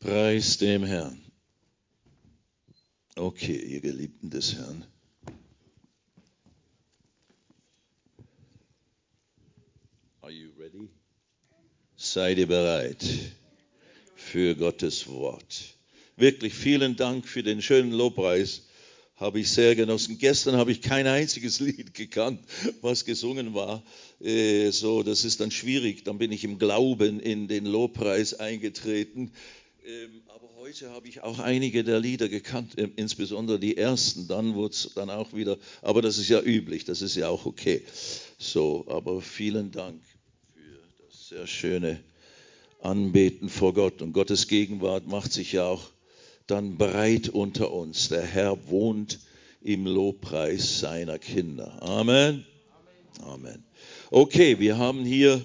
Preis dem Herrn. Okay, ihr Geliebten des Herrn. Are you ready? Seid ihr bereit für Gottes Wort? Wirklich vielen Dank für den schönen Lobpreis. Habe ich sehr genossen. Gestern habe ich kein einziges Lied gekannt, was gesungen war. Äh, so, das ist dann schwierig. Dann bin ich im Glauben in den Lobpreis eingetreten. Ähm, aber heute habe ich auch einige der Lieder gekannt, ähm, insbesondere die ersten. Dann wurde es dann auch wieder, aber das ist ja üblich, das ist ja auch okay. So, aber vielen Dank für das sehr schöne Anbeten vor Gott. Und Gottes Gegenwart macht sich ja auch dann breit unter uns. Der Herr wohnt im Lobpreis seiner Kinder. Amen. Amen. Okay, wir haben hier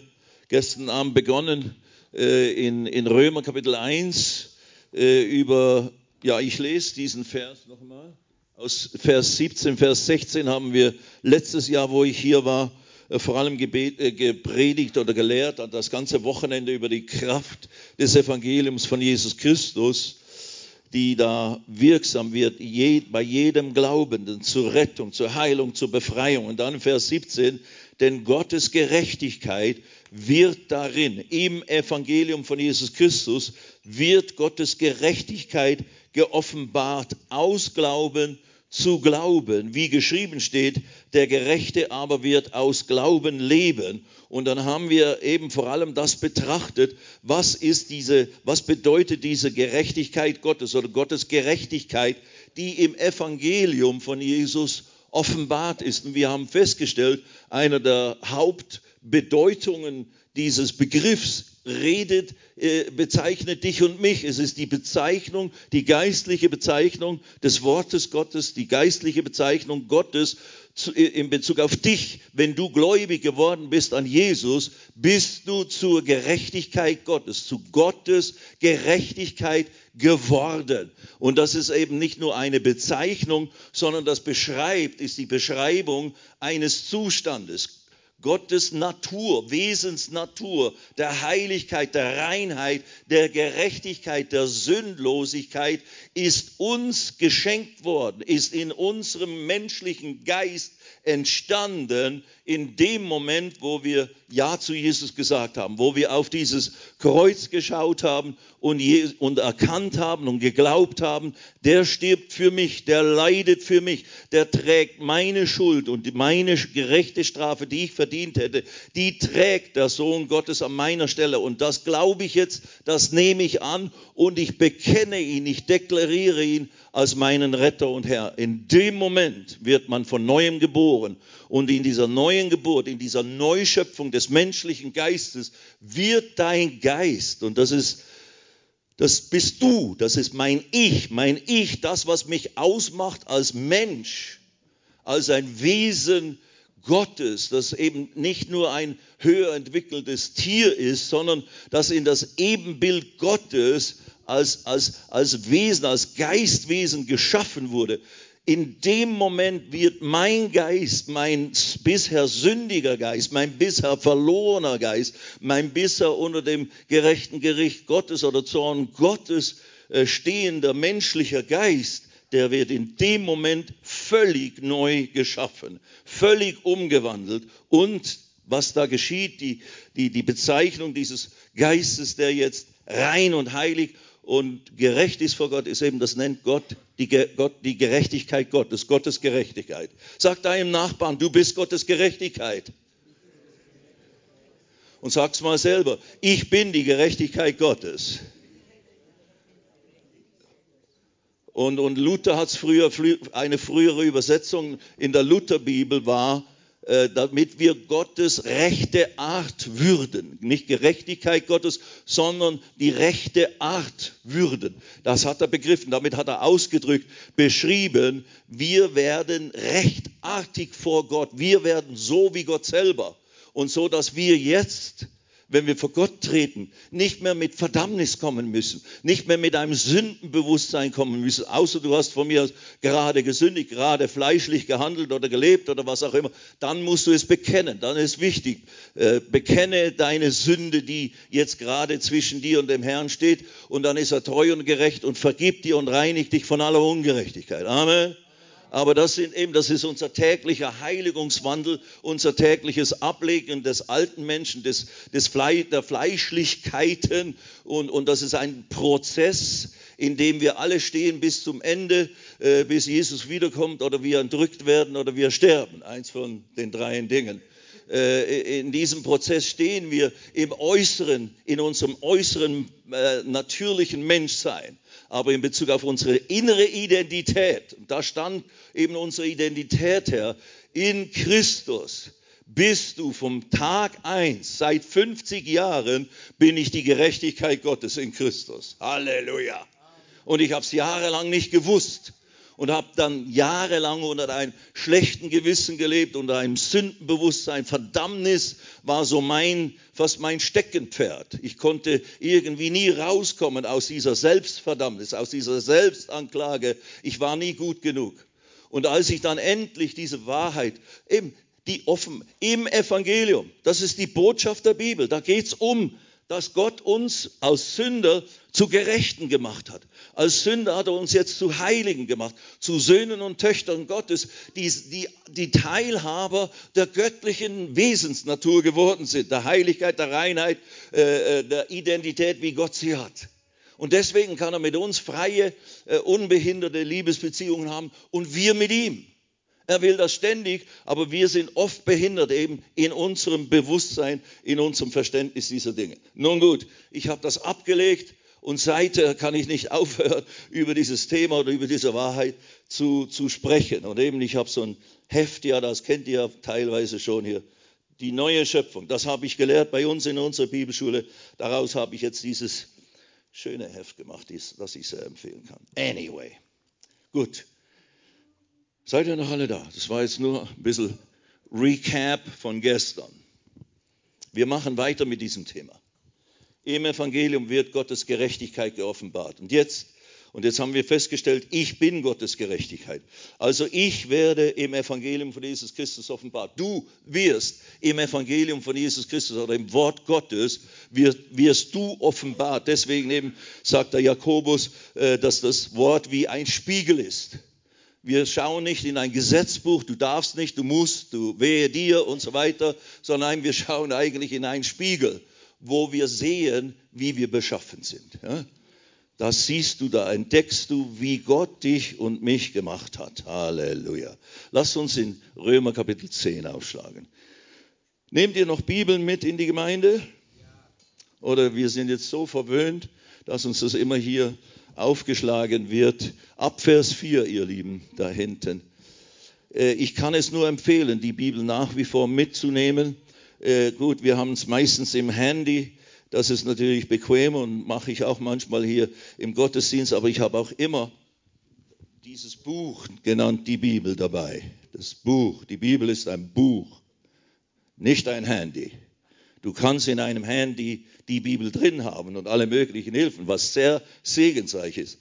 gestern Abend begonnen in, in Römer Kapitel 1 äh, über, ja, ich lese diesen Vers nochmal. Aus Vers 17, Vers 16 haben wir letztes Jahr, wo ich hier war, äh, vor allem äh, gepredigt oder gelehrt, das ganze Wochenende über die Kraft des Evangeliums von Jesus Christus, die da wirksam wird bei jedem Glaubenden zur Rettung, zur Heilung, zur Befreiung. Und dann Vers 17, denn Gottes Gerechtigkeit wird darin, im Evangelium von Jesus Christus, wird Gottes Gerechtigkeit geoffenbart aus Glauben zu Glauben, wie geschrieben steht, der Gerechte aber wird aus Glauben leben. Und dann haben wir eben vor allem das betrachtet, was ist diese, was bedeutet diese Gerechtigkeit Gottes oder Gottes Gerechtigkeit, die im Evangelium von Jesus offenbart ist. Und wir haben festgestellt, einer der Hauptbedeutungen dieses Begriffs redet, äh, bezeichnet dich und mich. Es ist die Bezeichnung, die geistliche Bezeichnung des Wortes Gottes, die geistliche Bezeichnung Gottes äh, in Bezug auf dich. Wenn du gläubig geworden bist an Jesus, bist du zur Gerechtigkeit Gottes, zu Gottes Gerechtigkeit geworden. Und das ist eben nicht nur eine Bezeichnung, sondern das beschreibt, ist die Beschreibung eines Zustandes. Gottes Natur, Wesensnatur, der Heiligkeit, der Reinheit, der Gerechtigkeit, der Sündlosigkeit ist uns geschenkt worden, ist in unserem menschlichen Geist entstanden in dem Moment, wo wir Ja zu Jesus gesagt haben, wo wir auf dieses Kreuz geschaut haben und, und erkannt haben und geglaubt haben, der stirbt für mich, der leidet für mich, der trägt meine Schuld und meine gerechte Strafe, die ich verdient hätte, die trägt der Sohn Gottes an meiner Stelle. Und das glaube ich jetzt, das nehme ich an und ich bekenne ihn, ich deklariere ihn als meinen Retter und Herr. In dem Moment wird man von neuem geboren und in dieser neuen Geburt, in dieser Neuschöpfung des menschlichen Geistes wird dein Geist, und das ist, das bist du, das ist mein Ich, mein Ich, das, was mich ausmacht als Mensch, als ein Wesen Gottes, das eben nicht nur ein höher entwickeltes Tier ist, sondern das in das Ebenbild Gottes als, als, als Wesen, als Geistwesen geschaffen wurde, in dem Moment wird mein Geist, mein bisher sündiger Geist, mein bisher verlorener Geist, mein bisher unter dem gerechten Gericht Gottes oder Zorn Gottes äh, stehender menschlicher Geist, der wird in dem Moment völlig neu geschaffen, völlig umgewandelt. Und was da geschieht, die, die, die Bezeichnung dieses Geistes, der jetzt rein und heilig und gerecht ist vor Gott, ist eben, das nennt Gott die, Gott, die Gerechtigkeit Gottes, Gottes Gerechtigkeit. Sag deinem Nachbarn, du bist Gottes Gerechtigkeit. Und sag's mal selber, ich bin die Gerechtigkeit Gottes. Und, und Luther hat es früher, eine frühere Übersetzung in der Lutherbibel war, damit wir Gottes rechte Art würden. Nicht Gerechtigkeit Gottes, sondern die rechte Art würden. Das hat er begriffen, damit hat er ausgedrückt, beschrieben, wir werden rechtartig vor Gott. Wir werden so wie Gott selber. Und so, dass wir jetzt wenn wir vor Gott treten, nicht mehr mit Verdammnis kommen müssen, nicht mehr mit einem Sündenbewusstsein kommen müssen, außer du hast von mir gerade gesündigt, gerade fleischlich gehandelt oder gelebt oder was auch immer, dann musst du es bekennen. Dann ist wichtig, äh, bekenne deine Sünde, die jetzt gerade zwischen dir und dem Herrn steht, und dann ist er treu und gerecht und vergibt dir und reinigt dich von aller Ungerechtigkeit. Amen aber das sind eben, das ist unser täglicher Heiligungswandel, unser tägliches Ablegen des alten Menschen, des, des Fle der Fleischlichkeiten und, und das ist ein Prozess, in dem wir alle stehen bis zum Ende, äh, bis Jesus wiederkommt oder wir entrückt werden oder wir sterben. Eins von den dreien Dingen äh, in diesem Prozess stehen wir im Äußeren, in unserem äußeren äh, natürlichen Menschsein aber in Bezug auf unsere innere Identität, da stand eben unsere Identität her, in Christus bist du vom Tag eins, seit 50 Jahren bin ich die Gerechtigkeit Gottes in Christus. Halleluja. Und ich habe es jahrelang nicht gewusst und habe dann jahrelang unter einem schlechten Gewissen gelebt, unter einem Sündenbewusstsein. Verdammnis war so mein, fast mein Steckenpferd. Ich konnte irgendwie nie rauskommen aus dieser Selbstverdammnis, aus dieser Selbstanklage. Ich war nie gut genug. Und als ich dann endlich diese Wahrheit, eben die offen im Evangelium, das ist die Botschaft der Bibel, da geht's um dass Gott uns als Sünder zu Gerechten gemacht hat. Als Sünder hat er uns jetzt zu Heiligen gemacht, zu Söhnen und Töchtern Gottes, die, die, die Teilhaber der göttlichen Wesensnatur geworden sind, der Heiligkeit, der Reinheit, äh, äh der Identität, wie Gott sie hat. Und deswegen kann er mit uns freie, äh, unbehinderte Liebesbeziehungen haben und wir mit ihm. Er will das ständig, aber wir sind oft behindert eben in unserem Bewusstsein, in unserem Verständnis dieser Dinge. Nun gut, ich habe das abgelegt und seither kann ich nicht aufhören, über dieses Thema oder über diese Wahrheit zu, zu sprechen. Und eben, ich habe so ein Heft, ja, das kennt ihr ja teilweise schon hier, die neue Schöpfung. Das habe ich gelehrt bei uns in unserer Bibelschule. Daraus habe ich jetzt dieses schöne Heft gemacht, das ich sehr empfehlen kann. Anyway, gut. Seid ihr noch alle da? Das war jetzt nur ein bisschen Recap von gestern. Wir machen weiter mit diesem Thema. Im Evangelium wird Gottes Gerechtigkeit geoffenbart. Und jetzt, und jetzt haben wir festgestellt, ich bin Gottes Gerechtigkeit. Also ich werde im Evangelium von Jesus Christus offenbart. Du wirst im Evangelium von Jesus Christus oder im Wort Gottes wirst, wirst du offenbart. Deswegen eben sagt der Jakobus, äh, dass das Wort wie ein Spiegel ist. Wir schauen nicht in ein Gesetzbuch, du darfst nicht, du musst, du wehe dir und so weiter, sondern wir schauen eigentlich in einen Spiegel, wo wir sehen, wie wir beschaffen sind. Das siehst du, da entdeckst du, wie Gott dich und mich gemacht hat. Halleluja. Lass uns in Römer Kapitel 10 aufschlagen. Nehmt ihr noch Bibeln mit in die Gemeinde? Oder wir sind jetzt so verwöhnt, dass uns das immer hier aufgeschlagen wird. Ab Vers 4, ihr Lieben, da hinten. Äh, ich kann es nur empfehlen, die Bibel nach wie vor mitzunehmen. Äh, gut, wir haben es meistens im Handy. Das ist natürlich bequem und mache ich auch manchmal hier im Gottesdienst, aber ich habe auch immer dieses Buch genannt, die Bibel dabei. Das Buch, die Bibel ist ein Buch, nicht ein Handy. Du kannst in einem Handy die Bibel drin haben und alle möglichen Hilfen, was sehr segensreich ist.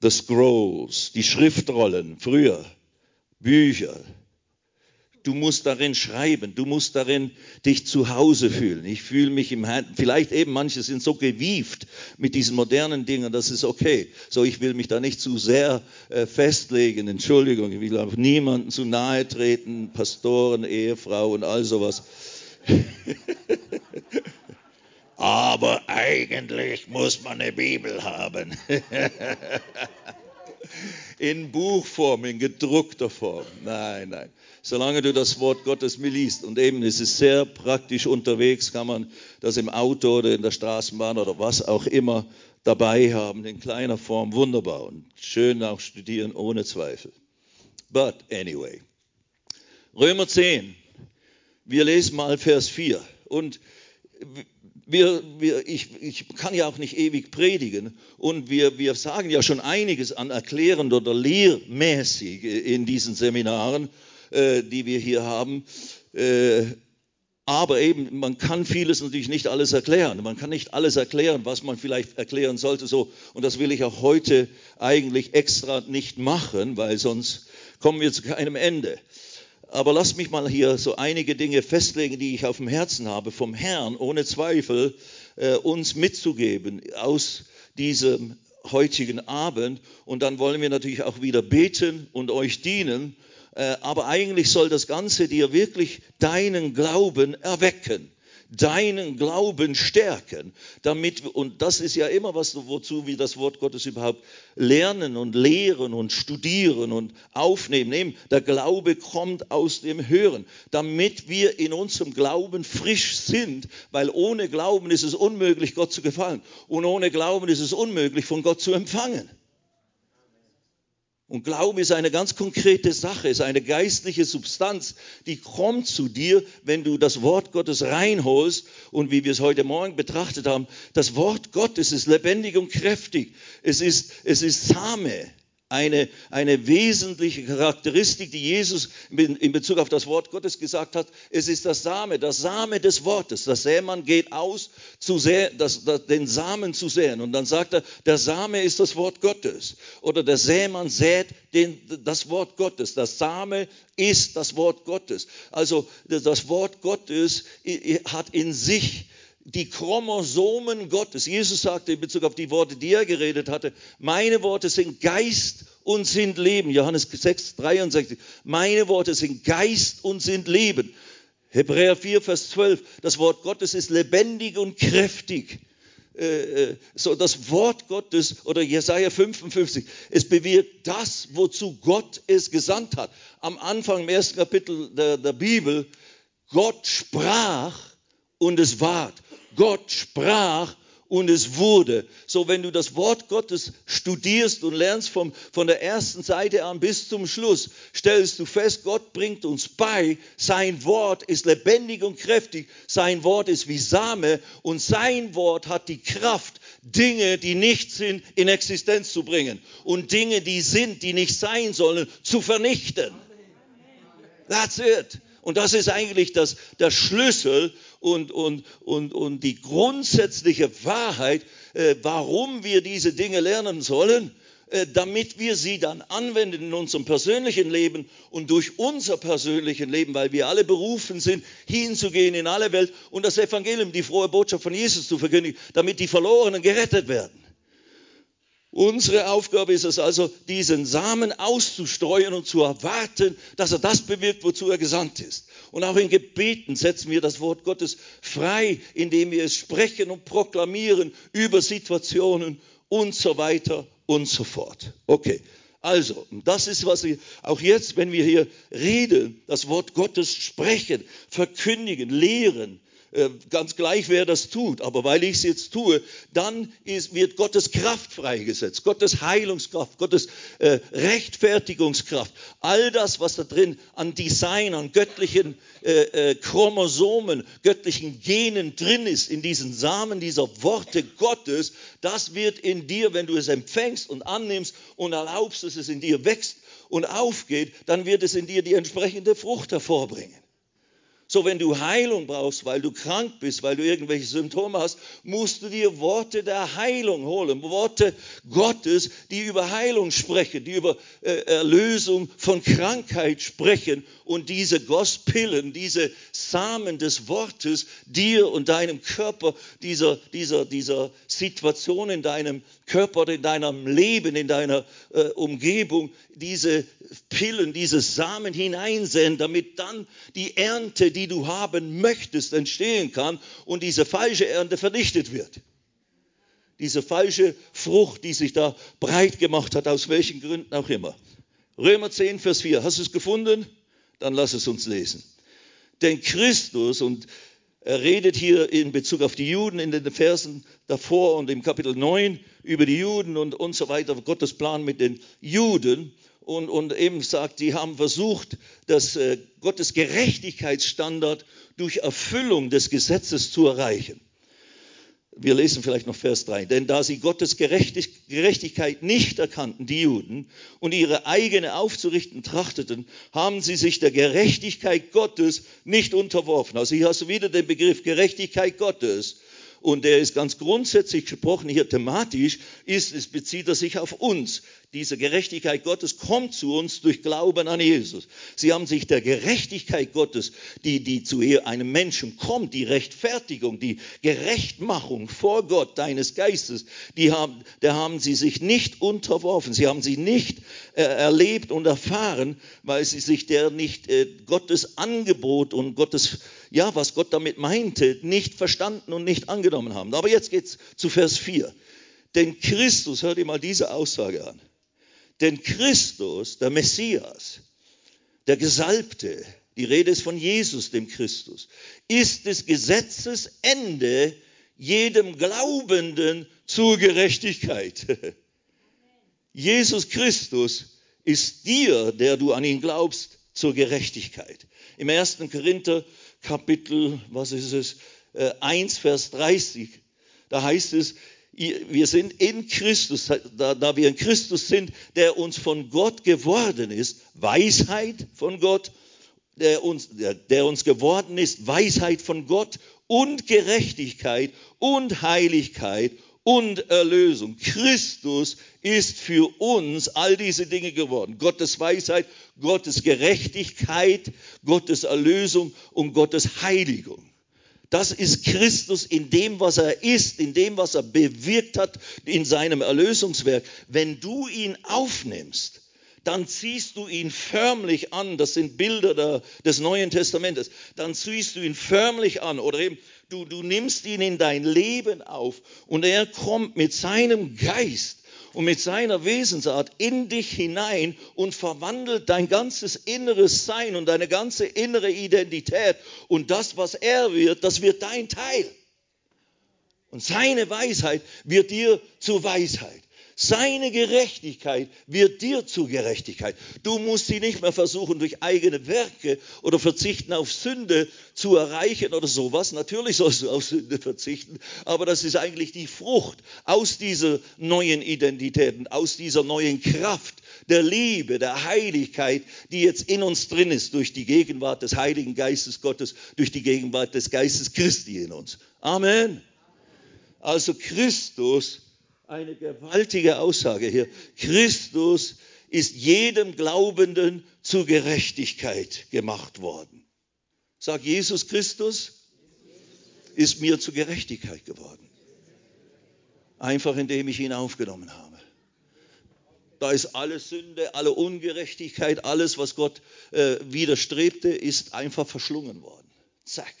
The Scrolls, die Schriftrollen, früher, Bücher, Du musst darin schreiben, du musst darin dich zu Hause fühlen. Ich fühle mich im Herzen, vielleicht eben manche sind so gewieft mit diesen modernen Dingen, das ist okay. So, ich will mich da nicht zu sehr äh, festlegen, Entschuldigung, ich will auf niemanden zu nahe treten, Pastoren, Ehefrau und all sowas. Aber eigentlich muss man eine Bibel haben. in Buchform, in gedruckter Form. Nein, nein. Solange du das Wort Gottes liest und eben es ist sehr praktisch unterwegs, kann man das im Auto oder in der Straßenbahn oder was auch immer dabei haben, in kleiner Form, wunderbar und schön auch studieren, ohne Zweifel. But anyway. Römer 10. Wir lesen mal Vers 4. Und wir, wir, ich, ich kann ja auch nicht ewig predigen und wir, wir sagen ja schon einiges an erklärend oder lehrmäßig in diesen Seminaren, äh, die wir hier haben. Äh, Aber eben, man kann vieles natürlich nicht alles erklären. Man kann nicht alles erklären, was man vielleicht erklären sollte. So. Und das will ich auch heute eigentlich extra nicht machen, weil sonst kommen wir zu keinem Ende. Aber lass mich mal hier so einige Dinge festlegen, die ich auf dem Herzen habe, vom Herrn, ohne Zweifel, äh, uns mitzugeben aus diesem heutigen Abend. Und dann wollen wir natürlich auch wieder beten und euch dienen. Äh, aber eigentlich soll das Ganze dir wirklich deinen Glauben erwecken deinen Glauben stärken, damit, und das ist ja immer was, wozu wir das Wort Gottes überhaupt lernen und lehren und studieren und aufnehmen. Eben, der Glaube kommt aus dem Hören, damit wir in unserem Glauben frisch sind, weil ohne Glauben ist es unmöglich, Gott zu gefallen. Und ohne Glauben ist es unmöglich, von Gott zu empfangen. Und Glaube ist eine ganz konkrete Sache, ist eine geistliche Substanz, die kommt zu dir, wenn du das Wort Gottes reinholst. Und wie wir es heute Morgen betrachtet haben, das Wort Gottes ist lebendig und kräftig. Es ist, es ist Same eine, eine wesentliche Charakteristik, die Jesus in Bezug auf das Wort Gottes gesagt hat. Es ist das Same, das Same des Wortes. Das Sämann geht aus, zu sä das, das, den Samen zu säen. Und dann sagt er, der Same ist das Wort Gottes. Oder der Sämann sät den, das Wort Gottes. Das Same ist das Wort Gottes. Also das Wort Gottes hat in sich die Chromosomen Gottes. Jesus sagte in Bezug auf die Worte, die er geredet hatte, meine Worte sind Geist und sind Leben. Johannes 6, 63. Meine Worte sind Geist und sind Leben. Hebräer 4, Vers 12. Das Wort Gottes ist lebendig und kräftig. Äh, äh, so das Wort Gottes oder Jesaja 55, es bewirkt das, wozu Gott es gesandt hat. Am Anfang im ersten Kapitel der, der Bibel, Gott sprach und es ward. Gott sprach und es wurde. So, wenn du das Wort Gottes studierst und lernst vom, von der ersten Seite an bis zum Schluss, stellst du fest, Gott bringt uns bei, sein Wort ist lebendig und kräftig, sein Wort ist wie Same und sein Wort hat die Kraft, Dinge, die nicht sind, in Existenz zu bringen und Dinge, die sind, die nicht sein sollen, zu vernichten. That's it. Und das ist eigentlich das, der Schlüssel und, und, und, und die grundsätzliche Wahrheit, äh, warum wir diese Dinge lernen sollen, äh, damit wir sie dann anwenden in unserem persönlichen Leben und durch unser persönliches Leben, weil wir alle berufen sind, hinzugehen in alle Welt und das Evangelium, die frohe Botschaft von Jesus zu verkündigen, damit die Verlorenen gerettet werden. Unsere Aufgabe ist es also, diesen Samen auszustreuen und zu erwarten, dass er das bewirkt, wozu er gesandt ist. Und auch in Gebeten setzen wir das Wort Gottes frei, indem wir es sprechen und proklamieren über Situationen und so weiter und so fort. Okay. Also, das ist, was wir auch jetzt, wenn wir hier reden, das Wort Gottes sprechen, verkündigen, lehren, ganz gleich, wer das tut, aber weil ich es jetzt tue, dann ist, wird Gottes Kraft freigesetzt, Gottes Heilungskraft, Gottes äh, Rechtfertigungskraft, all das, was da drin an Design, an göttlichen äh, äh, Chromosomen, göttlichen Genen drin ist, in diesen Samen dieser Worte Gottes, das wird in dir, wenn du es empfängst und annimmst und erlaubst, dass es in dir wächst und aufgeht, dann wird es in dir die entsprechende Frucht hervorbringen. So, wenn du Heilung brauchst, weil du krank bist, weil du irgendwelche Symptome hast, musst du dir Worte der Heilung holen. Worte Gottes, die über Heilung sprechen, die über äh, Erlösung von Krankheit sprechen und diese Gospillen, diese Samen des Wortes dir und deinem Körper, dieser, dieser, dieser Situation in deinem Körper in deinem Leben, in deiner äh, Umgebung, diese Pillen, diese Samen hineinsehen, damit dann die Ernte, die du haben möchtest, entstehen kann und diese falsche Ernte vernichtet wird. Diese falsche Frucht, die sich da breit gemacht hat, aus welchen Gründen auch immer. Römer 10, Vers 4. Hast du es gefunden? Dann lass es uns lesen. Denn Christus, und er redet hier in Bezug auf die Juden in den Versen davor und im Kapitel 9 über die Juden und, und so weiter, Gottes Plan mit den Juden und, und eben sagt, die haben versucht, das äh, Gottes Gerechtigkeitsstandard durch Erfüllung des Gesetzes zu erreichen. Wir lesen vielleicht noch Vers 3. Denn da sie Gottes Gerechtigkeit nicht erkannten, die Juden, und ihre eigene aufzurichten trachteten, haben sie sich der Gerechtigkeit Gottes nicht unterworfen. Also hier hast du wieder den Begriff Gerechtigkeit Gottes und der ist ganz grundsätzlich gesprochen hier thematisch, ist, es bezieht er sich auf uns. Diese Gerechtigkeit Gottes kommt zu uns durch Glauben an Jesus. Sie haben sich der Gerechtigkeit Gottes, die, die zu einem Menschen kommt, die Rechtfertigung, die Gerechtmachung vor Gott deines Geistes, die haben, da haben sie sich nicht unterworfen. Sie haben sie nicht äh, erlebt und erfahren, weil sie sich der nicht äh, Gottes Angebot und Gottes, ja, was Gott damit meinte, nicht verstanden und nicht angenommen haben. Aber jetzt geht's zu Vers 4. Denn Christus, hört ihr mal diese Aussage an. Denn Christus, der Messias, der Gesalbte, die Rede ist von Jesus, dem Christus, ist des Gesetzes Ende jedem Glaubenden zur Gerechtigkeit. Jesus Christus ist dir, der du an ihn glaubst, zur Gerechtigkeit. Im 1. Korinther Kapitel, was ist es, 1 äh, Vers 30, da heißt es, wir sind in Christus, da, da wir in Christus sind, der uns von Gott geworden ist, Weisheit von Gott, der uns, der, der uns geworden ist, Weisheit von Gott und Gerechtigkeit und Heiligkeit und Erlösung. Christus ist für uns all diese Dinge geworden. Gottes Weisheit, Gottes Gerechtigkeit, Gottes Erlösung und Gottes Heiligung. Das ist Christus in dem, was er ist, in dem, was er bewirkt hat, in seinem Erlösungswerk. Wenn du ihn aufnimmst, dann ziehst du ihn förmlich an. Das sind Bilder der, des Neuen Testamentes. Dann ziehst du ihn förmlich an oder eben du, du nimmst ihn in dein Leben auf und er kommt mit seinem Geist und mit seiner Wesensart in dich hinein und verwandelt dein ganzes inneres Sein und deine ganze innere Identität. Und das, was er wird, das wird dein Teil. Und seine Weisheit wird dir zur Weisheit. Seine Gerechtigkeit wird dir zu Gerechtigkeit. Du musst sie nicht mehr versuchen, durch eigene Werke oder Verzichten auf Sünde zu erreichen oder sowas. Natürlich sollst du auf Sünde verzichten, aber das ist eigentlich die Frucht aus dieser neuen Identität aus dieser neuen Kraft der Liebe, der Heiligkeit, die jetzt in uns drin ist, durch die Gegenwart des Heiligen Geistes Gottes, durch die Gegenwart des Geistes Christi in uns. Amen. Also Christus eine gewaltige Aussage hier. Christus ist jedem Glaubenden zur Gerechtigkeit gemacht worden. Sag Jesus Christus ist mir zur Gerechtigkeit geworden. Einfach indem ich ihn aufgenommen habe. Da ist alle Sünde, alle Ungerechtigkeit, alles, was Gott äh, widerstrebte, ist einfach verschlungen worden. Zack.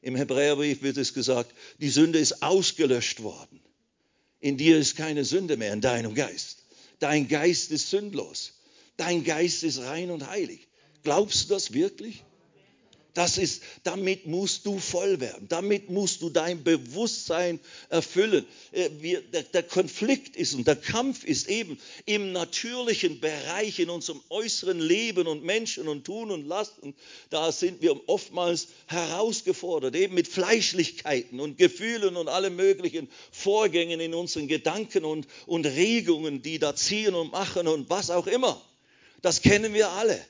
Im Hebräerbrief wird es gesagt, die Sünde ist ausgelöscht worden. In dir ist keine Sünde mehr, in deinem Geist. Dein Geist ist sündlos. Dein Geist ist rein und heilig. Glaubst du das wirklich? Das ist, damit musst du voll werden. Damit musst du dein Bewusstsein erfüllen. Äh, der, Konflikt ist und der Kampf ist eben im natürlichen Bereich, in unserem äußeren Leben und Menschen und Tun und Lasten. Da sind wir oftmals herausgefordert, eben mit Fleischlichkeiten und Gefühlen und allen möglichen Vorgängen in unseren Gedanken und, und Regungen, die da ziehen und machen und was auch immer. Das kennen wir alle.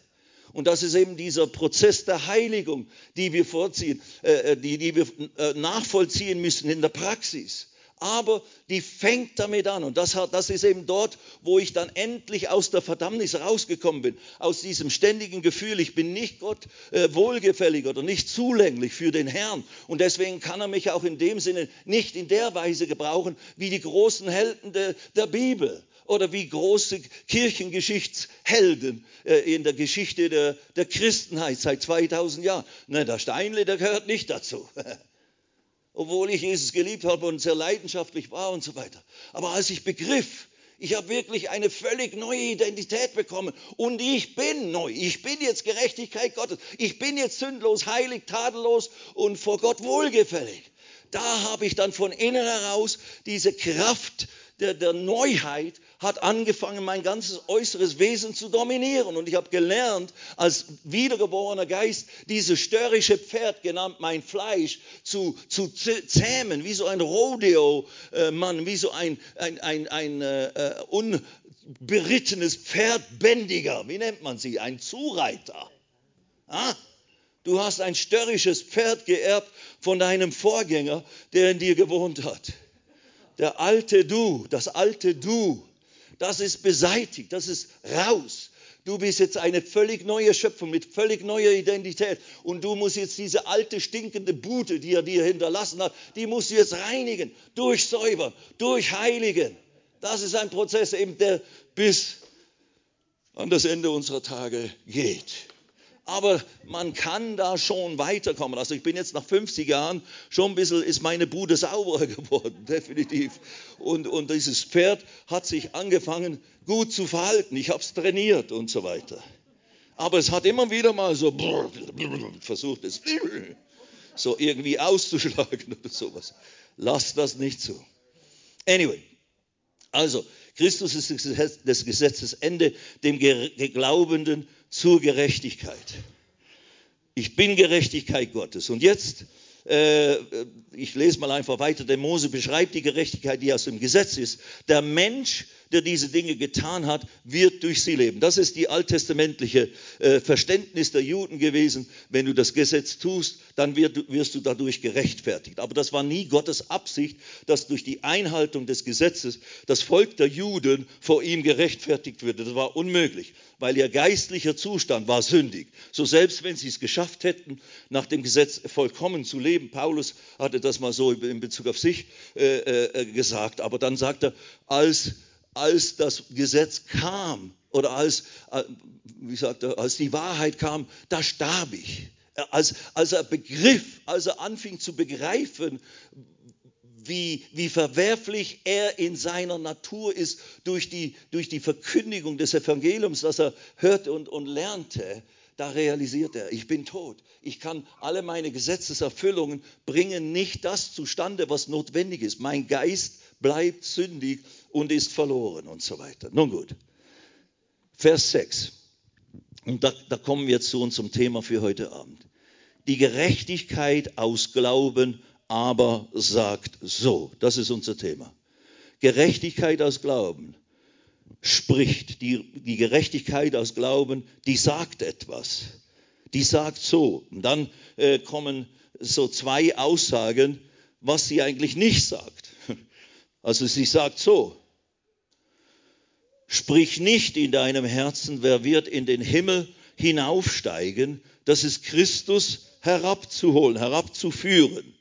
Und das ist eben dieser Prozess der Heiligung, die wir vorziehen, äh, äh, die, die wir äh, nachvollziehen müssen in der Praxis. Aber die fängt damit an. Und das, das ist eben dort, wo ich dann endlich aus der Verdammnis rausgekommen bin. Aus diesem ständigen Gefühl, ich bin nicht Gott äh, wohlgefällig oder nicht zulänglich für den Herrn. Und deswegen kann er mich auch in dem Sinne nicht in der Weise gebrauchen, wie die großen Helden de, der Bibel oder wie große Kirchengeschichtshelden äh, in der Geschichte der, der Christenheit seit 2000 Jahren. Nein, der Steinle, der gehört nicht dazu. Obwohl ich Jesus geliebt habe und sehr leidenschaftlich war und so weiter. Aber als ich begriff, ich habe wirklich eine völlig neue Identität bekommen. Und ich bin neu. Ich bin jetzt Gerechtigkeit Gottes. Ich bin jetzt sündlos, heilig, tadellos und vor Gott wohlgefällig. Da habe ich dann von innen heraus diese Kraft der, der Neuheit hat angefangen, mein ganzes äußeres Wesen zu dominieren. Und ich habe gelernt, als wiedergeborener Geist, dieses störrische Pferd, genannt mein Fleisch, zu, zu zähmen, wie so ein Rodeo-Mann, wie so ein, ein, ein, ein äh, unberittenes Pferdbändiger. Wie nennt man sie? Ein Zureiter. Ah? Du hast ein störrisches Pferd geerbt von deinem Vorgänger, der in dir gewohnt hat. Der alte Du, das alte Du das ist beseitigt, das ist raus. Du bist jetzt eine völlig neue Schöpfung mit völlig neuer Identität. Und du musst jetzt diese alte stinkende Bude, die er dir hinterlassen hat, die musst du jetzt reinigen, durchsäubern, durchheiligen. Das ist ein Prozess, eben, der bis an das Ende unserer Tage geht aber man kann da schon weiterkommen. Also ich bin jetzt nach 50 Jahren schon ein bisschen, ist meine Bude sauberer geworden, definitiv. Und, und dieses Pferd hat sich angefangen gut zu verhalten. Ich habe es trainiert und so weiter. Aber es hat immer wieder mal so versucht, es so irgendwie auszuschlagen oder sowas. Lass das nicht zu. Anyway, also Christus ist des Gesetzes Ende, dem Glaubenden zur Gerechtigkeit. Ich bin Gerechtigkeit Gottes. Und jetzt, äh, ich lese mal einfach weiter, der Mose beschreibt die Gerechtigkeit, die aus dem Gesetz ist. Der Mensch der diese Dinge getan hat, wird durch sie leben. Das ist die alttestamentliche äh, Verständnis der Juden gewesen. Wenn du das Gesetz tust, dann wird, wirst du dadurch gerechtfertigt. Aber das war nie Gottes Absicht, dass durch die Einhaltung des Gesetzes das Volk der Juden vor ihm gerechtfertigt würde. Das war unmöglich, weil ihr geistlicher Zustand war sündig. So selbst wenn sie es geschafft hätten, nach dem Gesetz vollkommen zu leben, Paulus hatte das mal so in Bezug auf sich äh, äh, gesagt, aber dann sagt er, als als das Gesetz kam oder als, äh, wie sagt er, als die Wahrheit kam, da starb ich. Als, als er begriff, als er anfing zu begreifen, wie, wie verwerflich er in seiner Natur ist durch die, durch die Verkündigung des Evangeliums, das er hörte und, und lernte, da realisiert er, ich bin tot. Ich kann alle meine Gesetzeserfüllungen bringen nicht das zustande, was notwendig ist. Mein Geist bleibt sündig und ist verloren und so weiter. Nun gut, Vers 6. Und da, da kommen wir zu unserem Thema für heute Abend. Die Gerechtigkeit aus Glauben aber sagt so. Das ist unser Thema. Gerechtigkeit aus Glauben spricht. Die, die Gerechtigkeit aus Glauben, die sagt etwas. Die sagt so. Und dann äh, kommen so zwei Aussagen, was sie eigentlich nicht sagt. Also sie sagt so, sprich nicht in deinem Herzen, wer wird in den Himmel hinaufsteigen, das ist Christus herabzuholen, herabzuführen.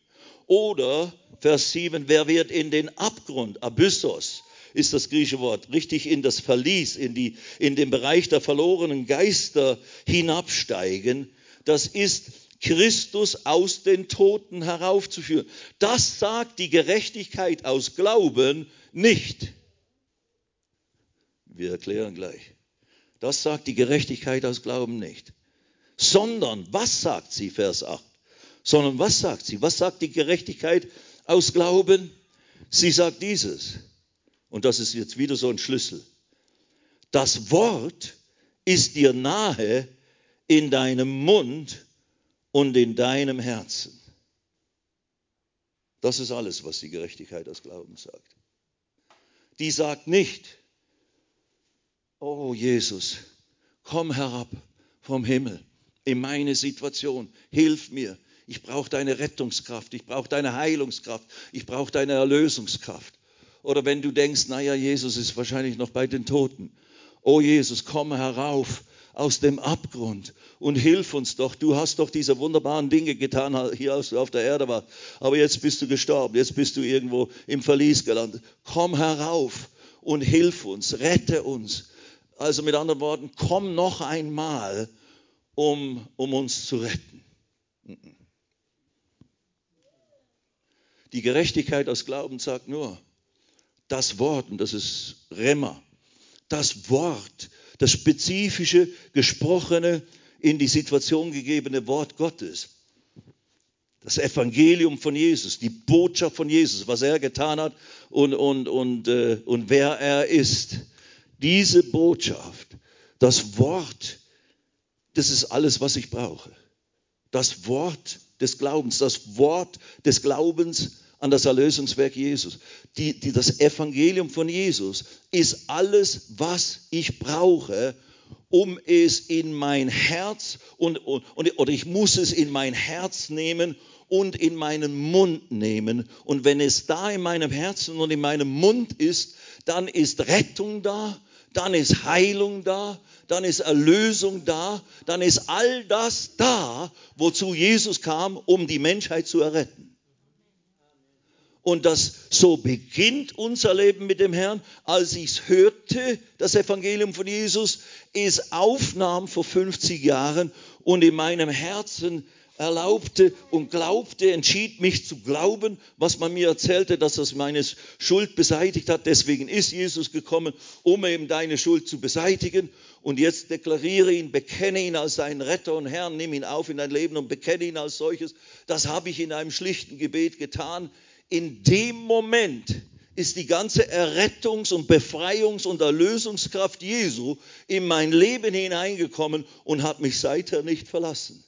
Oder Vers 7, wer wird in den Abgrund, Abyssos, ist das griechische Wort, richtig in das Verlies, in, die, in den Bereich der verlorenen Geister hinabsteigen. Das ist Christus aus den Toten heraufzuführen. Das sagt die Gerechtigkeit aus Glauben nicht. Wir erklären gleich. Das sagt die Gerechtigkeit aus Glauben nicht. Sondern, was sagt sie, Vers 8? Sondern, was sagt sie? Was sagt die Gerechtigkeit aus Glauben? Sie sagt dieses. Und das ist jetzt wieder so ein Schlüssel. Das Wort ist dir nahe in deinem Mund und in deinem Herzen. Das ist alles, was die Gerechtigkeit aus Glauben sagt. Die sagt nicht, oh Jesus, komm herab vom Himmel in meine Situation, hilf mir. Ich brauche deine Rettungskraft, ich brauche deine Heilungskraft, ich brauche deine Erlösungskraft. Oder wenn du denkst, naja, Jesus ist wahrscheinlich noch bei den Toten. Oh Jesus, komm herauf aus dem Abgrund und hilf uns doch. Du hast doch diese wunderbaren Dinge getan, hier als du auf der Erde warst. Aber jetzt bist du gestorben, jetzt bist du irgendwo im Verlies gelandet. Komm herauf und hilf uns, rette uns. Also mit anderen Worten, komm noch einmal, um, um uns zu retten. Die Gerechtigkeit aus Glauben sagt nur, das Wort, und das ist Remmer, das Wort das spezifische, gesprochene, in die Situation gegebene Wort Gottes, Das Evangelium von Jesus, die Botschaft von Jesus, was er getan hat und, und, und, äh, und wer er ist. Diese Botschaft, das Wort, das ist alles, was ich brauche. Das Wort des Glaubens, das Wort des Glaubens an das Erlösungswerk Jesus. Die, die, das Evangelium von Jesus ist alles, was ich brauche, um es in mein Herz und, und, oder ich muss es in mein Herz nehmen und in meinen Mund nehmen. Und wenn es da in meinem Herzen und in meinem Mund ist, dann ist Rettung da, dann ist Heilung da, dann ist Erlösung da, dann ist all das da, wozu Jesus kam, um die Menschheit zu erretten. Und das so beginnt unser Leben mit dem Herrn. Als ich es hörte, das Evangelium von Jesus, es aufnahm vor 50 Jahren und in meinem Herzen erlaubte und glaubte, entschied mich zu glauben, was man mir erzählte, dass das meine Schuld beseitigt hat. Deswegen ist Jesus gekommen, um eben deine Schuld zu beseitigen. Und jetzt deklariere ihn, bekenne ihn als deinen Retter und Herrn, nimm ihn auf in dein Leben und bekenne ihn als solches. Das habe ich in einem schlichten Gebet getan. In dem Moment ist die ganze Errettungs- und Befreiungs- und Erlösungskraft Jesu in mein Leben hineingekommen und hat mich seither nicht verlassen.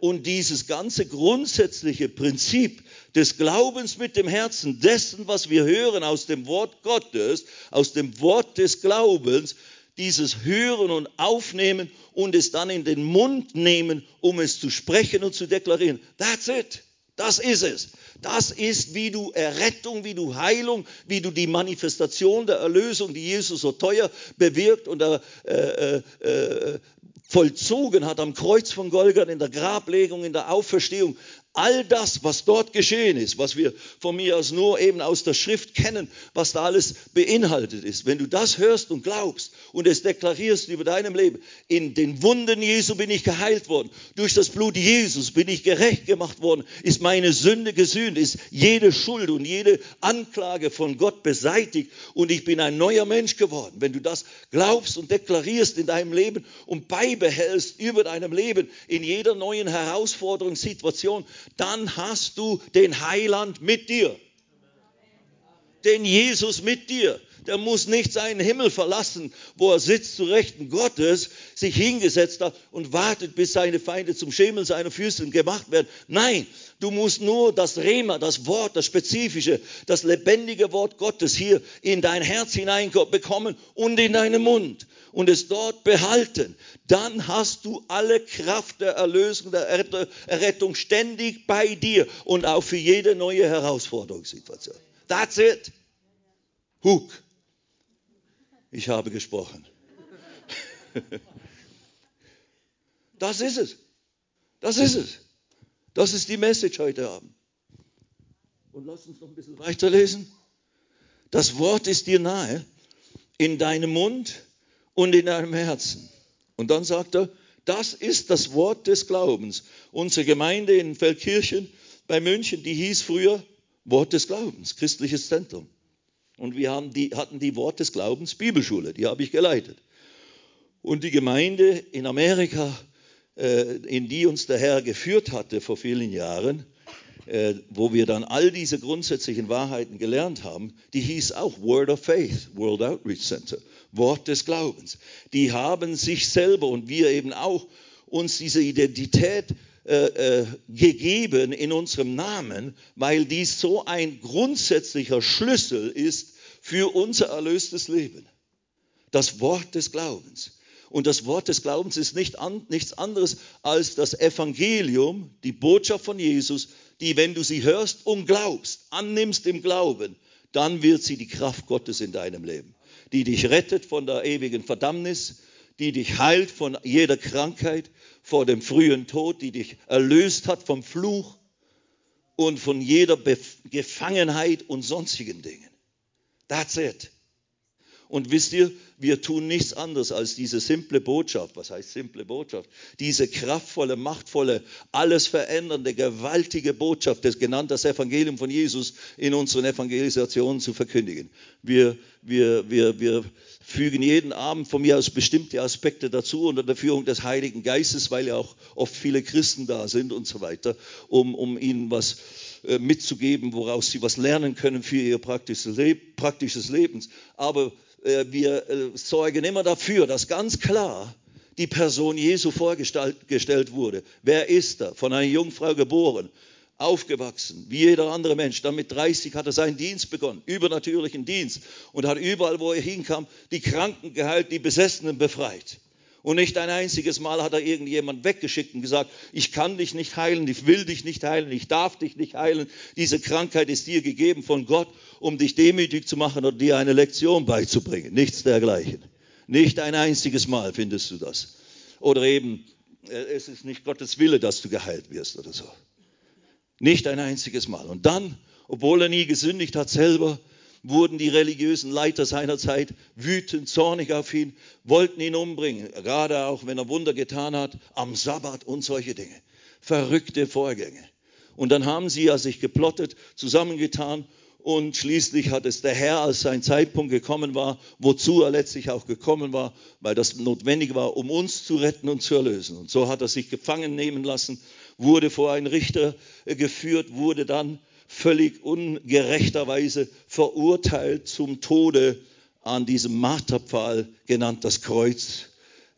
Und dieses ganze grundsätzliche Prinzip des Glaubens mit dem Herzen, dessen, was wir hören aus dem Wort Gottes, aus dem Wort des Glaubens, dieses Hören und Aufnehmen und es dann in den Mund nehmen, um es zu sprechen und zu deklarieren. That's it. Das ist es. Das ist, wie du Errettung, wie du Heilung, wie du die Manifestation der Erlösung, die Jesus so teuer bewirkt und äh, äh, äh, vollzogen hat am Kreuz von Golgatha, in der Grablegung, in der Auferstehung, all das, was dort geschehen ist, was wir von mir aus nur eben aus der Schrift kennen, was da alles beinhaltet ist, wenn du das hörst und glaubst und es deklarierst über deinem Leben, in den Wunden Jesu bin ich geheilt worden, durch das Blut Jesus bin ich gerecht gemacht worden, ist meine Sünde gesühnt, ist jede Schuld und jede Anklage von Gott beseitigt und ich bin ein neuer Mensch geworden. Wenn du das glaubst und deklarierst in deinem Leben und beibehältst über deinem Leben in jeder neuen Herausforderung, Situation, dann hast du den Heiland mit dir. Den Jesus mit dir. Der muss nicht seinen Himmel verlassen, wo er sitzt zu Rechten Gottes, sich hingesetzt hat und wartet, bis seine Feinde zum Schemel seiner Füße gemacht werden. Nein, du musst nur das Rema, das Wort, das spezifische, das lebendige Wort Gottes hier in dein Herz hineinbekommen und in deinen Mund und es dort behalten, dann hast du alle Kraft der Erlösung, der Errettung ständig bei dir und auch für jede neue Herausforderungssituation. That's it. Hook. Ich habe gesprochen. Das ist es. Das ist es. Das ist die Message heute Abend. Und lass uns noch ein bisschen weiterlesen. Das Wort ist dir nahe, in deinem Mund und in deinem Herzen. Und dann sagt er, das ist das Wort des Glaubens. Unsere Gemeinde in Feldkirchen bei München, die hieß früher Wort des Glaubens, christliches Zentrum. Und wir die, hatten die Wort des Glaubens Bibelschule, die habe ich geleitet. Und die Gemeinde in Amerika, äh, in die uns der Herr geführt hatte vor vielen Jahren, äh, wo wir dann all diese grundsätzlichen Wahrheiten gelernt haben, die hieß auch Word of Faith, World Outreach Center. Wort des Glaubens. Die haben sich selber und wir eben auch uns diese Identität äh, äh, gegeben in unserem Namen, weil dies so ein grundsätzlicher Schlüssel ist für unser erlöstes Leben. Das Wort des Glaubens. Und das Wort des Glaubens ist nicht an, nichts anderes als das Evangelium, die Botschaft von Jesus, die, wenn du sie hörst und glaubst, annimmst im Glauben, dann wird sie die Kraft Gottes in deinem Leben die dich rettet von der ewigen Verdammnis, die dich heilt von jeder Krankheit, vor dem frühen Tod, die dich erlöst hat vom Fluch und von jeder Bef Gefangenheit und sonstigen Dingen. That's it. Und wisst ihr, wir tun nichts anderes als diese simple Botschaft. Was heißt simple Botschaft? Diese kraftvolle, machtvolle, alles verändernde, gewaltige Botschaft, das genannt das Evangelium von Jesus in unseren Evangelisationen zu verkündigen. Wir, wir, wir, wir fügen jeden Abend von mir aus bestimmte Aspekte dazu unter der Führung des Heiligen Geistes, weil ja auch oft viele Christen da sind und so weiter, um, um ihnen was äh, mitzugeben, woraus sie was lernen können für ihr praktisches, Leb praktisches Leben. Aber wir äh, sorgen immer dafür, dass ganz klar die Person Jesu vorgestellt wurde. Wer ist er? Von einer Jungfrau geboren, aufgewachsen, wie jeder andere Mensch. Dann mit 30 hat er seinen Dienst begonnen, übernatürlichen Dienst und hat überall, wo er hinkam, die Kranken geheilt, die Besessenen befreit. Und nicht ein einziges Mal hat er irgendjemand weggeschickt und gesagt, ich kann dich nicht heilen, ich will dich nicht heilen, ich darf dich nicht heilen. Diese Krankheit ist dir gegeben von Gott, um dich demütig zu machen oder dir eine Lektion beizubringen. Nichts dergleichen. Nicht ein einziges Mal findest du das. Oder eben, äh, es ist nicht Gottes Wille, dass du geheilt wirst oder so. Nicht ein einziges Mal. Und dann, obwohl er nie gesündigt hat selber, wurden die religiösen Leiter seiner Zeit wütend, zornig auf ihn, wollten ihn umbringen, gerade auch wenn er Wunder getan hat, am Sabbat und solche Dinge. Verrückte Vorgänge. Und dann haben sie ja sich geplottet, zusammengetan und schließlich hat es der Herr, als sein Zeitpunkt gekommen war, wozu er letztlich auch gekommen war, weil das notwendig war, um uns zu retten und zu erlösen. Und so hat er sich gefangen nehmen lassen wurde vor einen Richter äh, geführt, wurde dann völlig ungerechterweise verurteilt zum Tode an diesem Marterpfahl, genannt das Kreuz,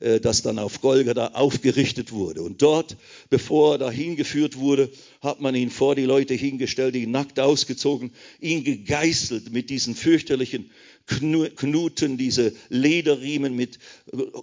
das dann auf Golgatha aufgerichtet wurde. Und dort, bevor er dahin geführt wurde, hat man ihn vor die Leute hingestellt, ihn nackt ausgezogen, ihn gegeißelt mit diesen fürchterlichen Knuten, diese Lederriemen mit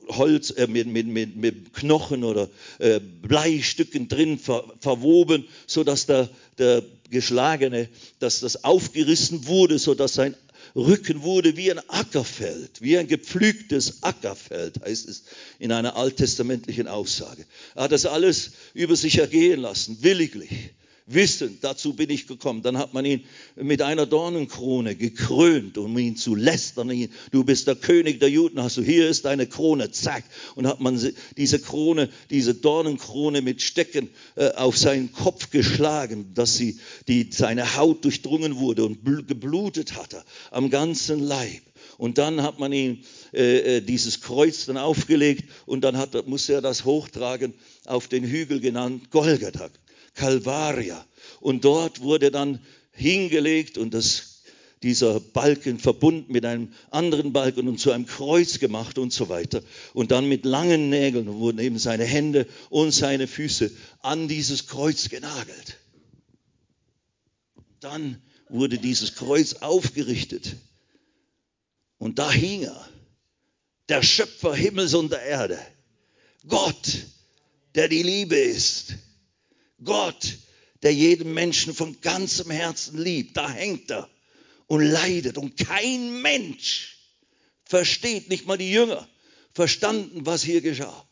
Holz, äh, mit, mit, mit, mit, Knochen oder äh, Bleistücken drin ver, verwoben, so dass der, der Geschlagene, dass das aufgerissen wurde, so dass sein Rücken wurde wie ein Ackerfeld, wie ein gepflügtes Ackerfeld, heißt es in einer alttestamentlichen Aussage. Er hat das alles über sich ergehen lassen, williglich wissen, dazu bin ich gekommen. Dann hat man ihn mit einer Dornenkrone gekrönt, um ihn zu lästern. Du bist der König der Juden, hast du, hier ist deine Krone, zack. Und hat man diese Krone, diese Dornenkrone mit Stecken äh, auf seinen Kopf geschlagen, dass sie, die, seine Haut durchdrungen wurde und geblutet hatte am ganzen Leib. Und dann hat man ihm äh, äh, dieses Kreuz dann aufgelegt und dann hat, musste er das hochtragen auf den Hügel genannt Golgatha. Calvaria. Und dort wurde dann hingelegt und das, dieser Balken verbunden mit einem anderen Balken und zu einem Kreuz gemacht und so weiter. Und dann mit langen Nägeln wurden eben seine Hände und seine Füße an dieses Kreuz genagelt. Dann wurde dieses Kreuz aufgerichtet. Und da hing er, der Schöpfer Himmels und der Erde. Gott, der die Liebe ist. Gott, der jeden Menschen von ganzem Herzen liebt, da hängt er und leidet. Und kein Mensch versteht, nicht mal die Jünger, verstanden, was hier geschah.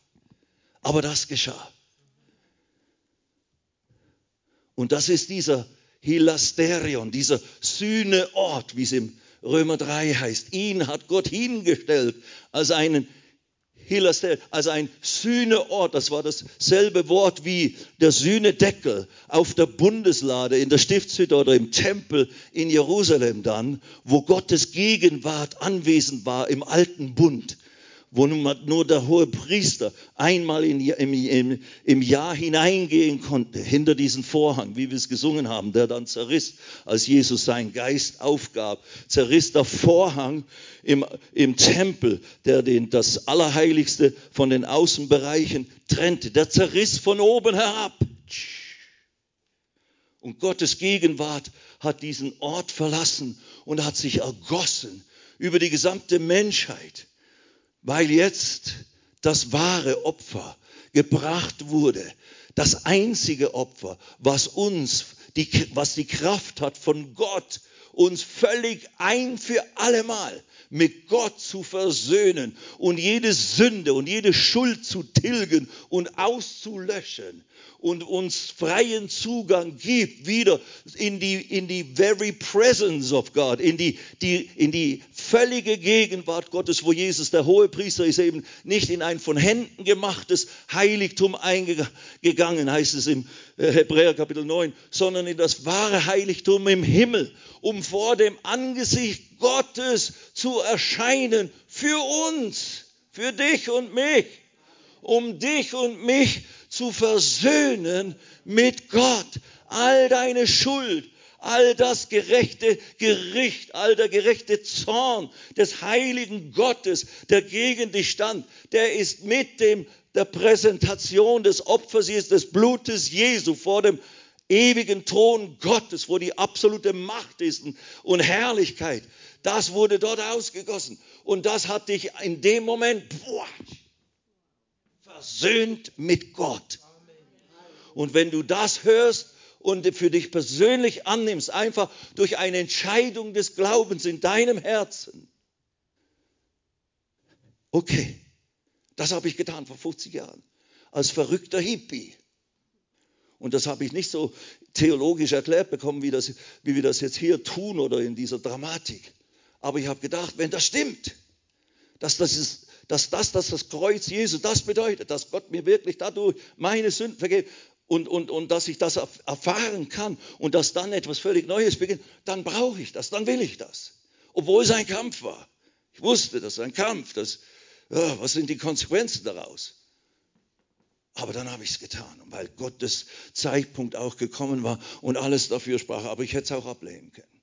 Aber das geschah. Und das ist dieser Hilasterion, dieser Sühneort, wie es im Römer 3 heißt. Ihn hat Gott hingestellt als einen Hilastel, also ein Sühneort, das war dasselbe Wort wie der Sühnedeckel auf der Bundeslade in der Stiftshütte oder im Tempel in Jerusalem dann, wo Gottes Gegenwart anwesend war im alten Bund wo nur der hohe Priester einmal in, im, im, im Jahr hineingehen konnte, hinter diesen Vorhang, wie wir es gesungen haben, der dann zerriss, als Jesus seinen Geist aufgab, zerriss der Vorhang im, im Tempel, der den, das Allerheiligste von den Außenbereichen trennte, der zerriss von oben herab. Und Gottes Gegenwart hat diesen Ort verlassen und hat sich ergossen über die gesamte Menschheit weil jetzt das wahre Opfer gebracht wurde. Das einzige Opfer, was uns, die, was die Kraft hat von Gott, uns völlig ein für allemal mit Gott zu versöhnen und jede Sünde und jede Schuld zu tilgen und auszulöschen und uns freien Zugang gibt wieder in die, in die very presence of God, in die, die, in die völlige Gegenwart Gottes, wo Jesus, der hohe Priester, ist eben nicht in ein von Händen gemachtes Heiligtum eingegangen, heißt es im äh, Hebräer Kapitel 9, sondern in das wahre Heiligtum im Himmel, um vor dem Angesicht Gottes zu erscheinen für uns, für dich und mich, um dich und mich zu versöhnen mit Gott. All deine Schuld, all das gerechte Gericht, all der gerechte Zorn des heiligen Gottes, der gegen dich stand, der ist mit dem, der Präsentation des Opfers, des Blutes Jesu vor dem ewigen Thron Gottes, wo die absolute Macht ist und Herrlichkeit. Das wurde dort ausgegossen. Und das hat dich in dem Moment boah, versöhnt mit Gott. Und wenn du das hörst, und für dich persönlich annimmst, einfach durch eine Entscheidung des Glaubens in deinem Herzen. Okay, das habe ich getan vor 50 Jahren, als verrückter Hippie. Und das habe ich nicht so theologisch erklärt bekommen, wie, das, wie wir das jetzt hier tun oder in dieser Dramatik. Aber ich habe gedacht, wenn das stimmt, dass das, ist, dass das, dass das Kreuz Jesu das bedeutet, dass Gott mir wirklich dadurch meine Sünden vergeht, und, und, und dass ich das erfahren kann und dass dann etwas völlig Neues beginnt, dann brauche ich das, dann will ich das. Obwohl es ein Kampf war. Ich wusste, das ist ein Kampf. Das, ja, was sind die Konsequenzen daraus? Aber dann habe ich es getan, weil Gottes Zeitpunkt auch gekommen war und alles dafür sprach. Aber ich hätte es auch ablehnen können.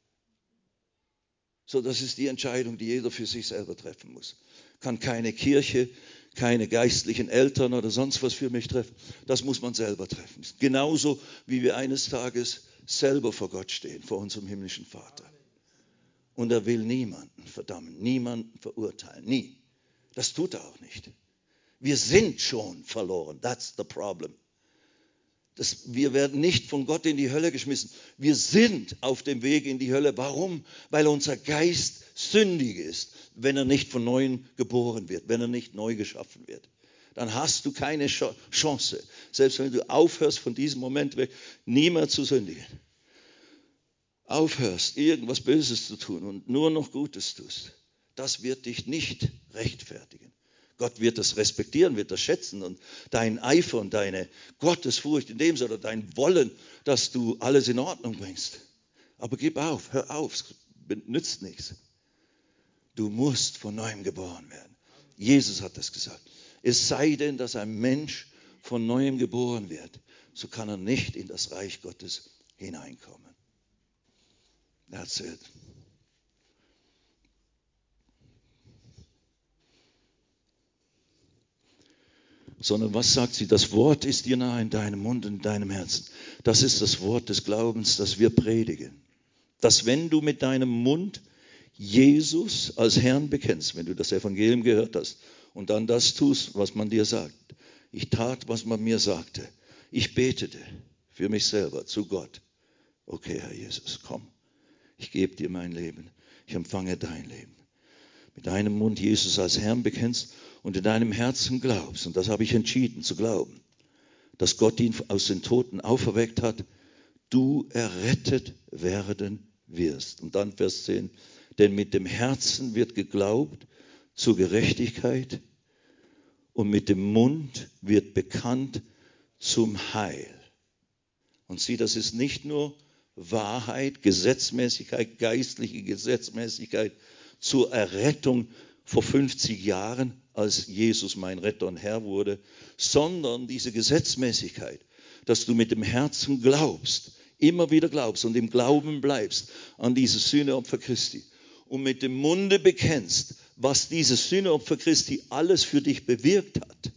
So, das ist die Entscheidung, die jeder für sich selber treffen muss. Kann keine Kirche, keine geistlichen Eltern oder sonst was für mich treffen. Das muss man selber treffen. Genauso wie wir eines Tages selber vor Gott stehen, vor unserem himmlischen Vater. Und er will niemanden verdammen, niemanden verurteilen, nie. Das tut er auch nicht. Wir sind schon verloren. That's the problem. Das, wir werden nicht von Gott in die Hölle geschmissen. Wir sind auf dem Weg in die Hölle. Warum? Weil unser Geist sündig ist wenn er nicht von neuem geboren wird, wenn er nicht neu geschaffen wird. Dann hast du keine Chance, selbst wenn du aufhörst von diesem Moment weg, nie mehr zu sündigen. Aufhörst, irgendwas Böses zu tun und nur noch Gutes tust. Das wird dich nicht rechtfertigen. Gott wird das respektieren, wird das schätzen und dein Eifer und deine Gottesfurcht in dem Sinne, dein Wollen, dass du alles in Ordnung bringst. Aber gib auf, hör auf, es nützt nichts. Du musst von neuem geboren werden. Jesus hat das gesagt. Es sei denn, dass ein Mensch von neuem geboren wird, so kann er nicht in das Reich Gottes hineinkommen. That's it. Sondern was sagt sie? Das Wort ist dir nahe in deinem Mund und in deinem Herzen. Das ist das Wort des Glaubens, das wir predigen. Dass wenn du mit deinem Mund Jesus als Herrn bekennst, wenn du das Evangelium gehört hast und dann das tust, was man dir sagt. Ich tat, was man mir sagte. Ich betete für mich selber zu Gott. Okay, Herr Jesus, komm. Ich gebe dir mein Leben. Ich empfange dein Leben. Mit deinem Mund Jesus als Herrn bekennst und in deinem Herzen glaubst. Und das habe ich entschieden zu glauben, dass Gott ihn aus den Toten auferweckt hat. Du errettet werden wirst. Und dann Vers 10. Denn mit dem Herzen wird geglaubt zur Gerechtigkeit und mit dem Mund wird bekannt zum Heil. Und sieh, das ist nicht nur Wahrheit, Gesetzmäßigkeit, geistliche Gesetzmäßigkeit zur Errettung vor 50 Jahren, als Jesus mein Retter und Herr wurde, sondern diese Gesetzmäßigkeit, dass du mit dem Herzen glaubst, immer wieder glaubst und im Glauben bleibst an dieses Sühneopfer Christi und mit dem Munde bekennst, was dieses Sühneopfer Christi alles für dich bewirkt hat,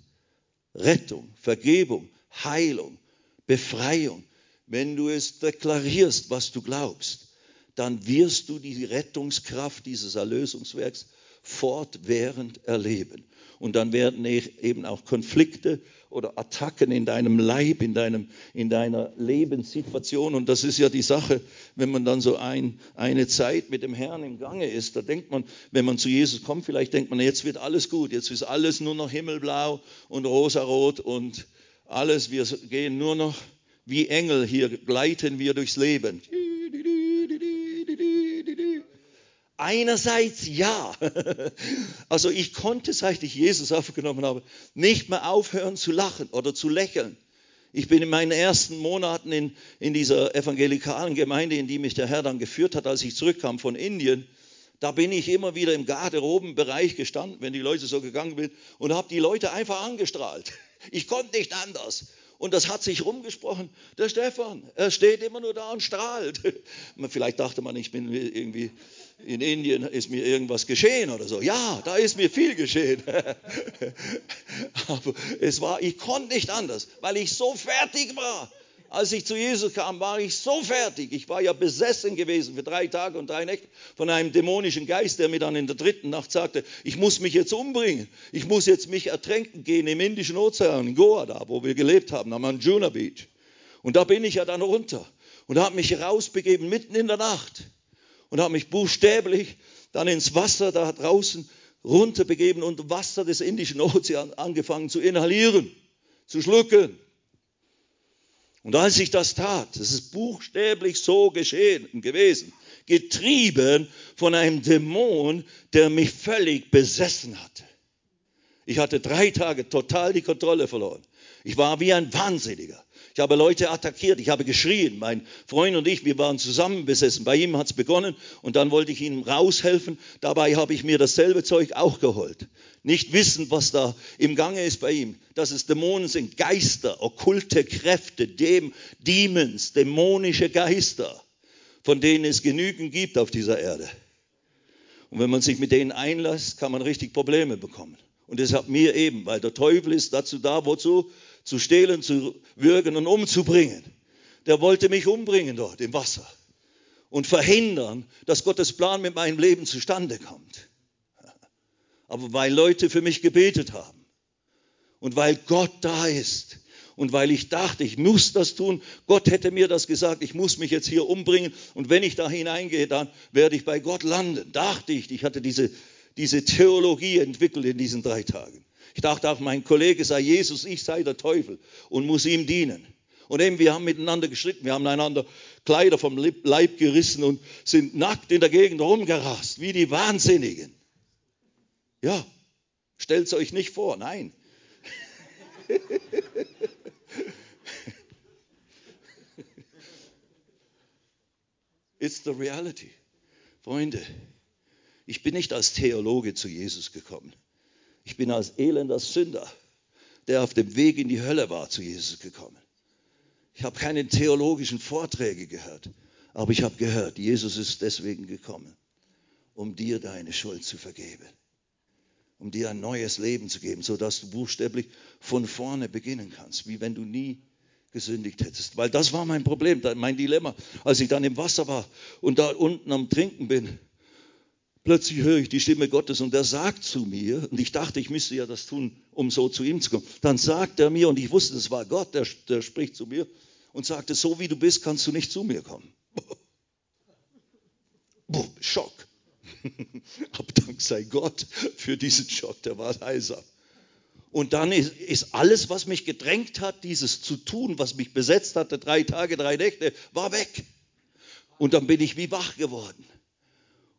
Rettung, Vergebung, Heilung, Befreiung, wenn du es deklarierst, was du glaubst, dann wirst du die Rettungskraft dieses Erlösungswerks fortwährend erleben. Und dann werden eben auch Konflikte oder Attacken in deinem Leib, in, deinem, in deiner Lebenssituation. Und das ist ja die Sache, wenn man dann so ein, eine Zeit mit dem Herrn im Gange ist, da denkt man, wenn man zu Jesus kommt, vielleicht denkt man, jetzt wird alles gut, jetzt ist alles nur noch himmelblau und rosarot und alles, wir gehen nur noch wie Engel hier, gleiten wir durchs Leben. Einerseits ja. Also ich konnte, seit ich Jesus aufgenommen habe, nicht mehr aufhören zu lachen oder zu lächeln. Ich bin in meinen ersten Monaten in, in dieser evangelikalen Gemeinde, in die mich der Herr dann geführt hat, als ich zurückkam von Indien, da bin ich immer wieder im Garderobenbereich gestanden, wenn die Leute so gegangen sind, und habe die Leute einfach angestrahlt. Ich konnte nicht anders. Und das hat sich rumgesprochen. Der Stefan, er steht immer nur da und strahlt. Vielleicht dachte man, ich bin irgendwie in Indien, ist mir irgendwas geschehen oder so. Ja, da ist mir viel geschehen. Aber es war, ich konnte nicht anders, weil ich so fertig war. Als ich zu Jesus kam, war ich so fertig. Ich war ja besessen gewesen für drei Tage und drei Nächte von einem dämonischen Geist, der mir dann in der dritten Nacht sagte, ich muss mich jetzt umbringen. Ich muss jetzt mich ertränken gehen im Indischen Ozean, in Goa da, wo wir gelebt haben, am Anjuna Beach. Und da bin ich ja dann runter und habe mich rausbegeben mitten in der Nacht und habe mich buchstäblich dann ins Wasser da draußen runterbegeben und Wasser des Indischen Ozeans angefangen zu inhalieren, zu schlucken. Und als ich das tat, das ist buchstäblich so geschehen gewesen, getrieben von einem Dämon, der mich völlig besessen hatte. Ich hatte drei Tage total die Kontrolle verloren. Ich war wie ein Wahnsinniger. Ich habe Leute attackiert, ich habe geschrien. Mein Freund und ich, wir waren zusammen besessen. Bei ihm hat es begonnen und dann wollte ich ihm raushelfen. Dabei habe ich mir dasselbe Zeug auch geholt nicht wissen, was da im Gange ist bei ihm, dass es Dämonen sind, Geister, okkulte Kräfte, Dem, Demons, dämonische Geister, von denen es genügend gibt auf dieser Erde. Und wenn man sich mit denen einlässt, kann man richtig Probleme bekommen. Und deshalb mir eben, weil der Teufel ist dazu da, wozu? Zu stehlen, zu würgen und umzubringen. Der wollte mich umbringen dort im Wasser und verhindern, dass Gottes Plan mit meinem Leben zustande kommt aber weil Leute für mich gebetet haben und weil Gott da ist und weil ich dachte, ich muss das tun. Gott hätte mir das gesagt, ich muss mich jetzt hier umbringen und wenn ich da hineingehe, dann werde ich bei Gott landen. Dachte ich, ich hatte diese, diese Theologie entwickelt in diesen drei Tagen. Ich dachte auch, mein Kollege sei Jesus, ich sei der Teufel und muss ihm dienen. Und eben, wir haben miteinander gestritten, wir haben einander Kleider vom Leib gerissen und sind nackt in der Gegend rumgerast, wie die Wahnsinnigen. Ja, stellt es euch nicht vor, nein. It's the reality. Freunde, ich bin nicht als Theologe zu Jesus gekommen. Ich bin als elender Sünder, der auf dem Weg in die Hölle war, zu Jesus gekommen. Ich habe keine theologischen Vorträge gehört, aber ich habe gehört, Jesus ist deswegen gekommen, um dir deine Schuld zu vergeben um dir ein neues Leben zu geben, sodass du buchstäblich von vorne beginnen kannst, wie wenn du nie gesündigt hättest. Weil das war mein Problem, mein Dilemma, als ich dann im Wasser war und da unten am Trinken bin. Plötzlich höre ich die Stimme Gottes und er sagt zu mir, und ich dachte, ich müsste ja das tun, um so zu ihm zu kommen. Dann sagt er mir, und ich wusste, es war Gott, der, der spricht zu mir und sagte, so wie du bist, kannst du nicht zu mir kommen. Boah, Schock. Aber Dank sei Gott für diesen Schock, der war heiser. Und dann ist, ist, alles, was mich gedrängt hat, dieses zu tun, was mich besetzt hatte, drei Tage, drei Nächte, war weg. Und dann bin ich wie wach geworden.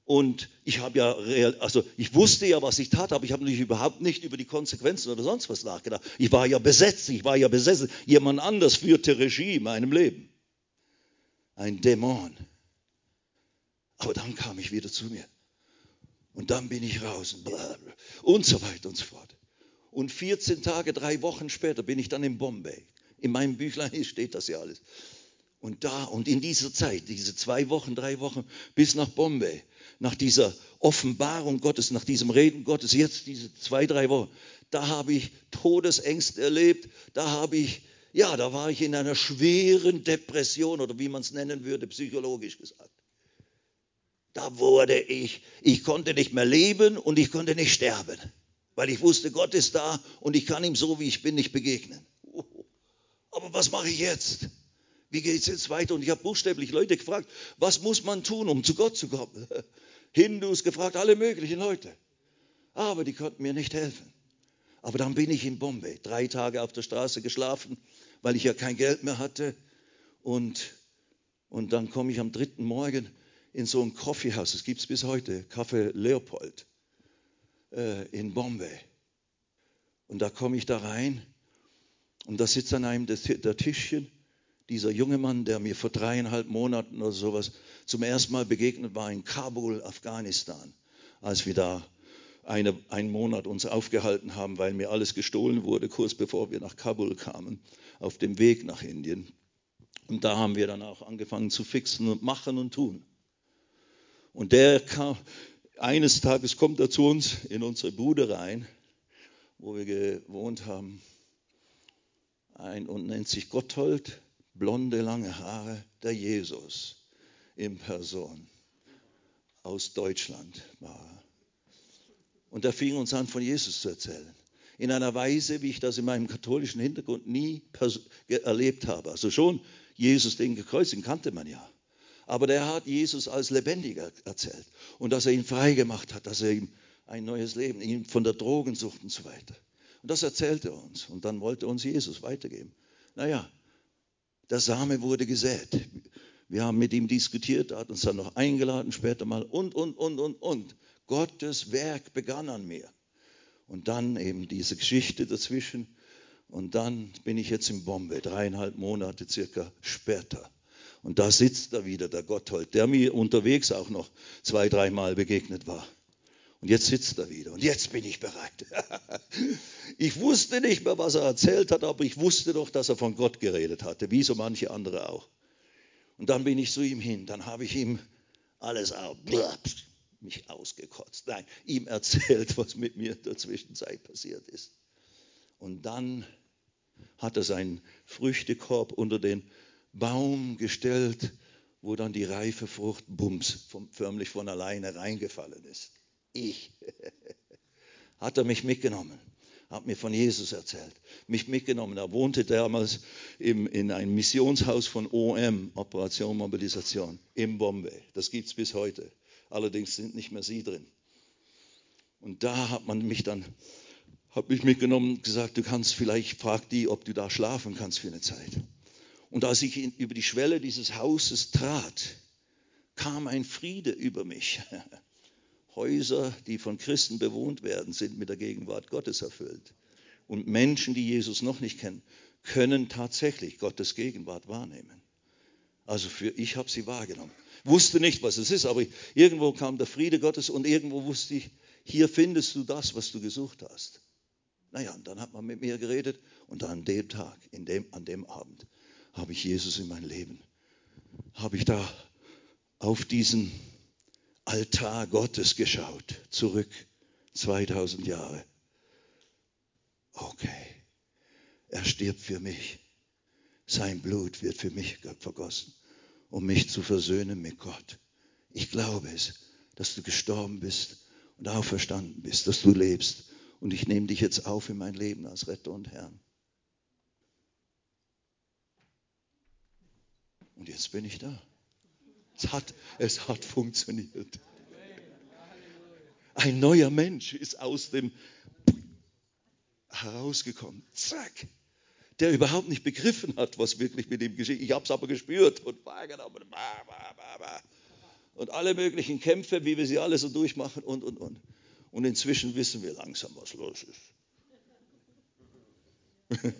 Und ich habe ja, real, also ich wusste ja, was ich tat, aber ich habe natürlich überhaupt nicht über die Konsequenzen oder sonst was nachgedacht. Ich war ja besetzt, ich war ja besessen. Jemand anders führte Regie in meinem Leben. Ein Dämon. Aber dann kam ich wieder zu mir. Und dann bin ich raus und so weiter und so fort. Und 14 Tage, drei Wochen später bin ich dann in Bombay. In meinem Büchlein steht das ja alles. Und da und in dieser Zeit, diese zwei Wochen, drei Wochen bis nach Bombay, nach dieser Offenbarung Gottes, nach diesem Reden Gottes, jetzt diese zwei, drei Wochen, da habe ich Todesängste erlebt, da habe ich, ja, da war ich in einer schweren Depression oder wie man es nennen würde, psychologisch gesagt da wurde ich, ich konnte nicht mehr leben und ich konnte nicht sterben, weil ich wusste, Gott ist da und ich kann ihm so, wie ich bin, nicht begegnen. Aber was mache ich jetzt? Wie geht es jetzt weiter? Und ich habe buchstäblich Leute gefragt, was muss man tun, um zu Gott zu kommen? Hindus gefragt, alle möglichen Leute. Aber die konnten mir nicht helfen. Aber dann bin ich in Bombay, drei Tage auf der Straße geschlafen, weil ich ja kein Geld mehr hatte. Und, und dann komme ich am dritten Morgen in so ein Coffeehouse, das gibt es bis heute, Café Leopold äh, in Bombay. Und da komme ich da rein und da sitzt an einem der, der Tischchen dieser junge Mann, der mir vor dreieinhalb Monaten oder sowas zum ersten Mal begegnet war in Kabul, Afghanistan, als wir da eine, einen Monat uns aufgehalten haben, weil mir alles gestohlen wurde, kurz bevor wir nach Kabul kamen, auf dem Weg nach Indien. Und da haben wir dann auch angefangen zu fixen und machen und tun. Und der kam, eines Tages kommt er zu uns in unsere Bude rein, wo wir gewohnt haben, ein, und nennt sich Gotthold, blonde, lange Haare, der Jesus in Person aus Deutschland war. Und er fing uns an, von Jesus zu erzählen. In einer Weise, wie ich das in meinem katholischen Hintergrund nie erlebt habe. Also schon Jesus, den gekreuzigten, kannte man ja. Aber der hat Jesus als lebendiger erzählt. Und dass er ihn frei gemacht hat, dass er ihm ein neues Leben, ihn von der Drogensucht und so weiter. Und das erzählte er uns. Und dann wollte uns Jesus weitergeben. Naja, der Same wurde gesät. Wir haben mit ihm diskutiert, er hat uns dann noch eingeladen später mal und, und, und, und, und. Gottes Werk begann an mir. Und dann eben diese Geschichte dazwischen. Und dann bin ich jetzt in Bombay, dreieinhalb Monate circa später. Und da sitzt da wieder, der Gotthold, der mir unterwegs auch noch zwei, dreimal begegnet war. Und jetzt sitzt er wieder. Und jetzt bin ich bereit. ich wusste nicht mehr, was er erzählt hat, aber ich wusste doch, dass er von Gott geredet hatte, wie so manche andere auch. Und dann bin ich zu ihm hin. Dann habe ich ihm alles auf, mich ausgekotzt. Nein, ihm erzählt, was mit mir in der Zwischenzeit passiert ist. Und dann hat er seinen Früchtekorb unter den Baum gestellt, wo dann die reife Frucht bums förmlich von alleine reingefallen ist ich. Hat er mich mitgenommen, hat mir von Jesus erzählt, mich mitgenommen. Er wohnte damals im, in einem Missionshaus von OM, Operation Mobilisation, in Bombay. Das gibt es bis heute. Allerdings sind nicht mehr sie drin. Und da hat man mich dann, hat mich mitgenommen und gesagt, du kannst vielleicht, frag die, ob du da schlafen kannst für eine Zeit. Und als ich in, über die Schwelle dieses Hauses trat, kam ein Friede über mich. Häuser, die von Christen bewohnt werden, sind mit der Gegenwart Gottes erfüllt. Und Menschen, die Jesus noch nicht kennen, können tatsächlich Gottes Gegenwart wahrnehmen. Also für ich habe sie wahrgenommen. Wusste nicht, was es ist, aber irgendwo kam der Friede Gottes und irgendwo wusste ich, hier findest du das, was du gesucht hast. Naja, und dann hat man mit mir geredet und an dem Tag, in dem, an dem Abend, habe ich Jesus in mein Leben, habe ich da auf diesen Altar Gottes geschaut, zurück 2000 Jahre. Okay, er stirbt für mich. Sein Blut wird für mich vergossen, um mich zu versöhnen mit Gott. Ich glaube es, dass du gestorben bist und auferstanden bist, dass du lebst. Und ich nehme dich jetzt auf in mein Leben als Retter und Herrn. Und jetzt bin ich da. Es hat, es hat funktioniert. Ein neuer Mensch ist aus dem herausgekommen. Zack. Der überhaupt nicht begriffen hat, was wirklich mit ihm geschieht. Ich habe es aber gespürt und wahrgenommen. Und alle möglichen Kämpfe, wie wir sie alle so durchmachen und, und, und. Und inzwischen wissen wir langsam, was los ist.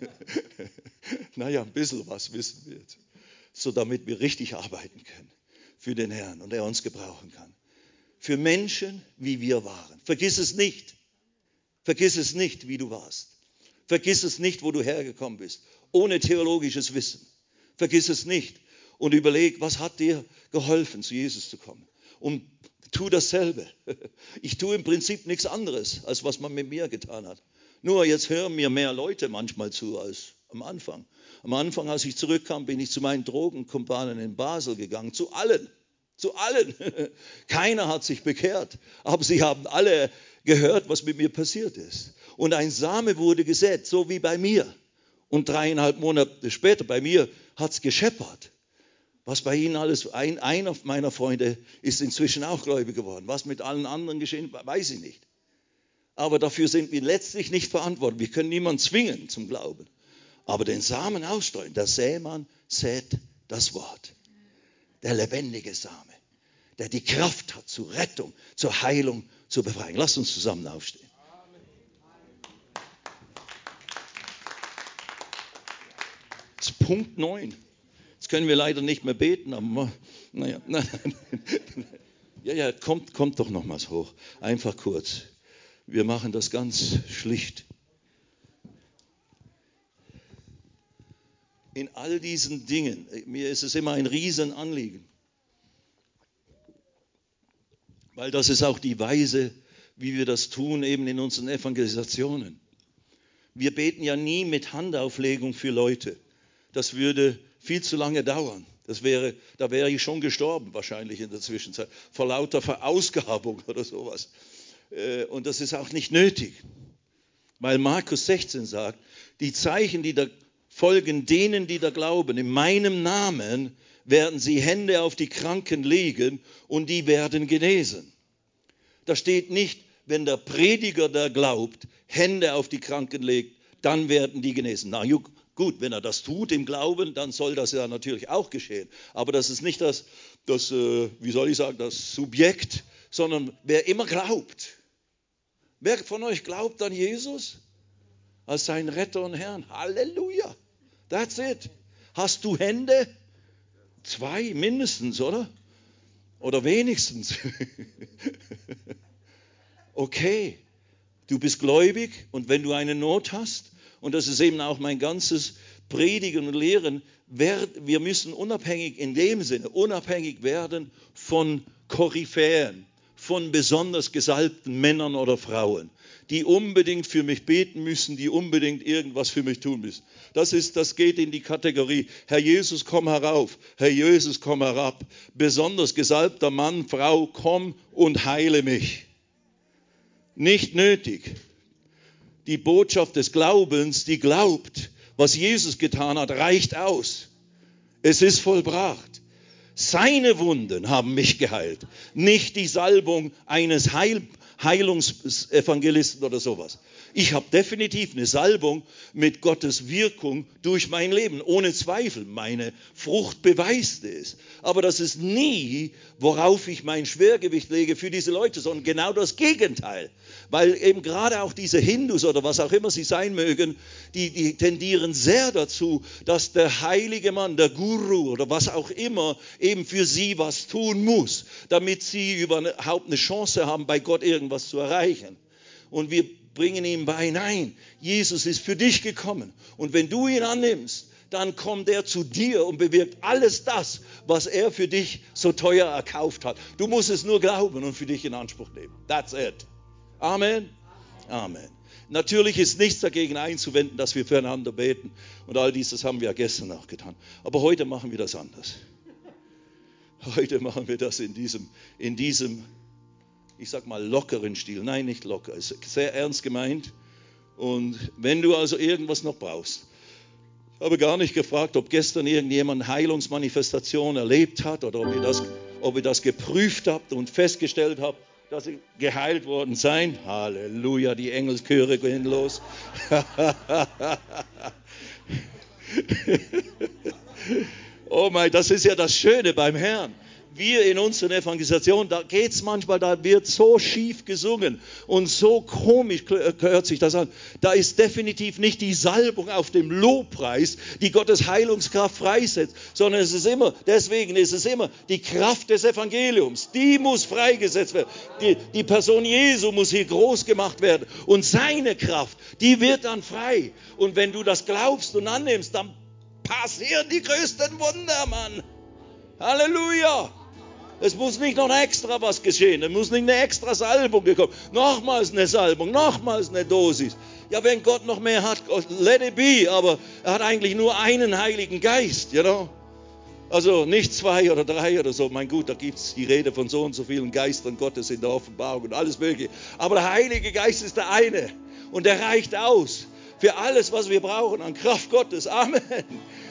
naja, ein bisschen was wissen wir jetzt. So damit wir richtig arbeiten können für den Herrn und er uns gebrauchen kann. Für Menschen, wie wir waren. Vergiss es nicht. Vergiss es nicht, wie du warst. Vergiss es nicht, wo du hergekommen bist, ohne theologisches Wissen. Vergiss es nicht und überleg, was hat dir geholfen, zu Jesus zu kommen. Und tu dasselbe. Ich tue im Prinzip nichts anderes, als was man mit mir getan hat. Nur jetzt hören mir mehr Leute manchmal zu als am Anfang. Am Anfang, als ich zurückkam, bin ich zu meinen Drogenkumpanen in Basel gegangen, zu allen, zu allen. Keiner hat sich bekehrt, aber sie haben alle gehört, was mit mir passiert ist. Und ein Same wurde gesät, so wie bei mir. Und dreieinhalb Monate später bei mir hat es gescheppert. Was bei Ihnen alles, ein, einer meiner Freunde ist inzwischen auch gläubig geworden. Was mit allen anderen geschehen, weiß ich nicht. Aber dafür sind wir letztlich nicht verantwortlich. Wir können niemanden zwingen zum Glauben aber den Samen ausstreuen. Der Sämann sät das Wort. Der lebendige Same. der die Kraft hat zur Rettung, zur Heilung, zur Befreiung. Lass uns zusammen aufstehen. Ist Punkt 9. Jetzt können wir leider nicht mehr beten, aber naja. Ja, ja, kommt, kommt doch nochmals hoch. Einfach kurz. Wir machen das ganz schlicht. In all diesen Dingen, mir ist es immer ein Riesenanliegen, weil das ist auch die Weise, wie wir das tun, eben in unseren Evangelisationen. Wir beten ja nie mit Handauflegung für Leute. Das würde viel zu lange dauern. Das wäre, da wäre ich schon gestorben wahrscheinlich in der Zwischenzeit, vor lauter Verausgabung oder sowas. Äh, und das ist auch nicht nötig, weil Markus 16 sagt, die Zeichen, die da folgen denen, die da glauben, in meinem Namen werden sie Hände auf die Kranken legen und die werden genesen. Da steht nicht, wenn der Prediger da glaubt, Hände auf die Kranken legt, dann werden die genesen. Na gut, wenn er das tut im Glauben, dann soll das ja natürlich auch geschehen. Aber das ist nicht das, das äh, wie soll ich sagen, das Subjekt, sondern wer immer glaubt. Wer von euch glaubt an Jesus als seinen Retter und Herrn? Halleluja. That's it. Hast du Hände? Zwei mindestens, oder? Oder wenigstens. okay, du bist gläubig und wenn du eine Not hast, und das ist eben auch mein ganzes Predigen und Lehren, wir müssen unabhängig in dem Sinne, unabhängig werden von Koryphäen, von besonders gesalbten Männern oder Frauen, die unbedingt für mich beten müssen, die unbedingt irgendwas für mich tun müssen. Das, ist, das geht in die Kategorie, Herr Jesus, komm herauf, Herr Jesus, komm herab. Besonders gesalbter Mann, Frau, komm und heile mich. Nicht nötig. Die Botschaft des Glaubens, die glaubt, was Jesus getan hat, reicht aus. Es ist vollbracht. Seine Wunden haben mich geheilt, nicht die Salbung eines Heil Heilungsevangelisten oder sowas. Ich habe definitiv eine Salbung mit Gottes Wirkung durch mein Leben, ohne Zweifel. Meine Frucht beweist es. Aber das ist nie, worauf ich mein Schwergewicht lege für diese Leute, sondern genau das Gegenteil. Weil eben gerade auch diese Hindus oder was auch immer sie sein mögen, die, die tendieren sehr dazu, dass der heilige Mann, der Guru oder was auch immer, eben für sie was tun muss, damit sie überhaupt eine Chance haben, bei Gott irgendwas zu erreichen. Und wir bringen ihm bei, nein, Jesus ist für dich gekommen. Und wenn du ihn annimmst, dann kommt er zu dir und bewirkt alles das, was er für dich so teuer erkauft hat. Du musst es nur glauben und für dich in Anspruch nehmen. That's it. Amen. Amen. Natürlich ist nichts dagegen einzuwenden, dass wir füreinander beten. Und all dies, das haben wir ja gestern auch getan. Aber heute machen wir das anders. Heute machen wir das in diesem, in diesem ich sag mal, lockeren Stil. Nein, nicht locker, ist sehr ernst gemeint. Und wenn du also irgendwas noch brauchst, habe gar nicht gefragt, ob gestern irgendjemand Heilungsmanifestation erlebt hat oder ob ihr das, ob ihr das geprüft habt und festgestellt habt, dass sie geheilt worden seid. Halleluja, die Engelschöre gehen los. oh mein, das ist ja das Schöne beim Herrn wir in unseren Evangelisationen, da geht es manchmal, da wird so schief gesungen und so komisch hört sich das an. Da ist definitiv nicht die Salbung auf dem Lobpreis, die Gottes Heilungskraft freisetzt, sondern es ist immer, deswegen ist es immer die Kraft des Evangeliums, die muss freigesetzt werden. Die, die Person Jesu muss hier groß gemacht werden und seine Kraft, die wird dann frei. Und wenn du das glaubst und annimmst, dann passieren die größten Wunder, Mann. Halleluja. Es muss nicht noch extra was geschehen. Es muss nicht eine extra Salbung gekommen. Nochmals eine Salbung, nochmals eine Dosis. Ja, wenn Gott noch mehr hat, let it be. Aber er hat eigentlich nur einen Heiligen Geist, you know? Also nicht zwei oder drei oder so. Mein Gut, da gibt es die Rede von so und so vielen Geistern Gottes in der Offenbarung und alles Mögliche. Aber der Heilige Geist ist der eine. Und der reicht aus für alles, was wir brauchen an Kraft Gottes. Amen.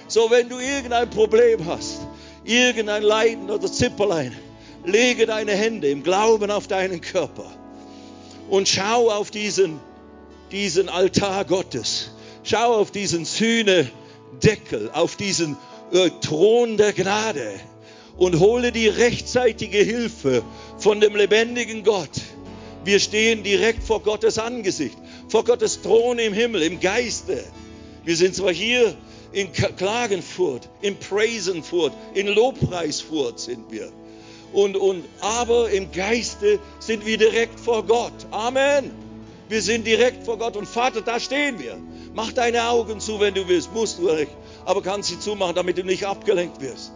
So, wenn du irgendein Problem hast, irgendein Leiden oder Zipperlein, lege deine Hände im Glauben auf deinen Körper und schau auf diesen, diesen Altar Gottes. Schau auf diesen Sühnedeckel, auf diesen äh, Thron der Gnade und hole die rechtzeitige Hilfe von dem lebendigen Gott. Wir stehen direkt vor Gottes Angesicht, vor Gottes Thron im Himmel, im Geiste. Wir sind zwar hier in Klagenfurt, in Preisenfurt, in Lobpreisfurt sind wir. Und, und, aber im Geiste sind wir direkt vor Gott. Amen. Wir sind direkt vor Gott. Und Vater, da stehen wir. Mach deine Augen zu, wenn du willst. Musst du nicht. Aber kannst sie zumachen, damit du nicht abgelenkt wirst.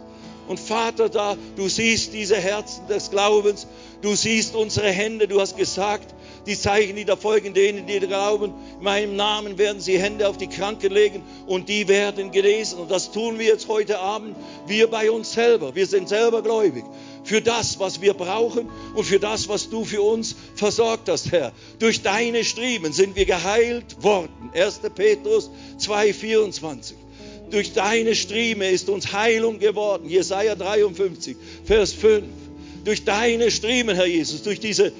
Und Vater, da, du siehst diese Herzen des Glaubens. Du siehst unsere Hände. Du hast gesagt, die Zeichen, die da folgen, denen, die glauben, in meinem Namen werden sie Hände auf die Kranken legen und die werden gelesen. Und das tun wir jetzt heute Abend, wir bei uns selber. Wir sind selber gläubig für das, was wir brauchen und für das, was du für uns versorgt hast, Herr. Durch deine Striemen sind wir geheilt worden. 1. Petrus 2,24. Durch deine Strieme ist uns Heilung geworden. Jesaja 53, Vers 5. Durch deine Striemen, Herr Jesus, durch diese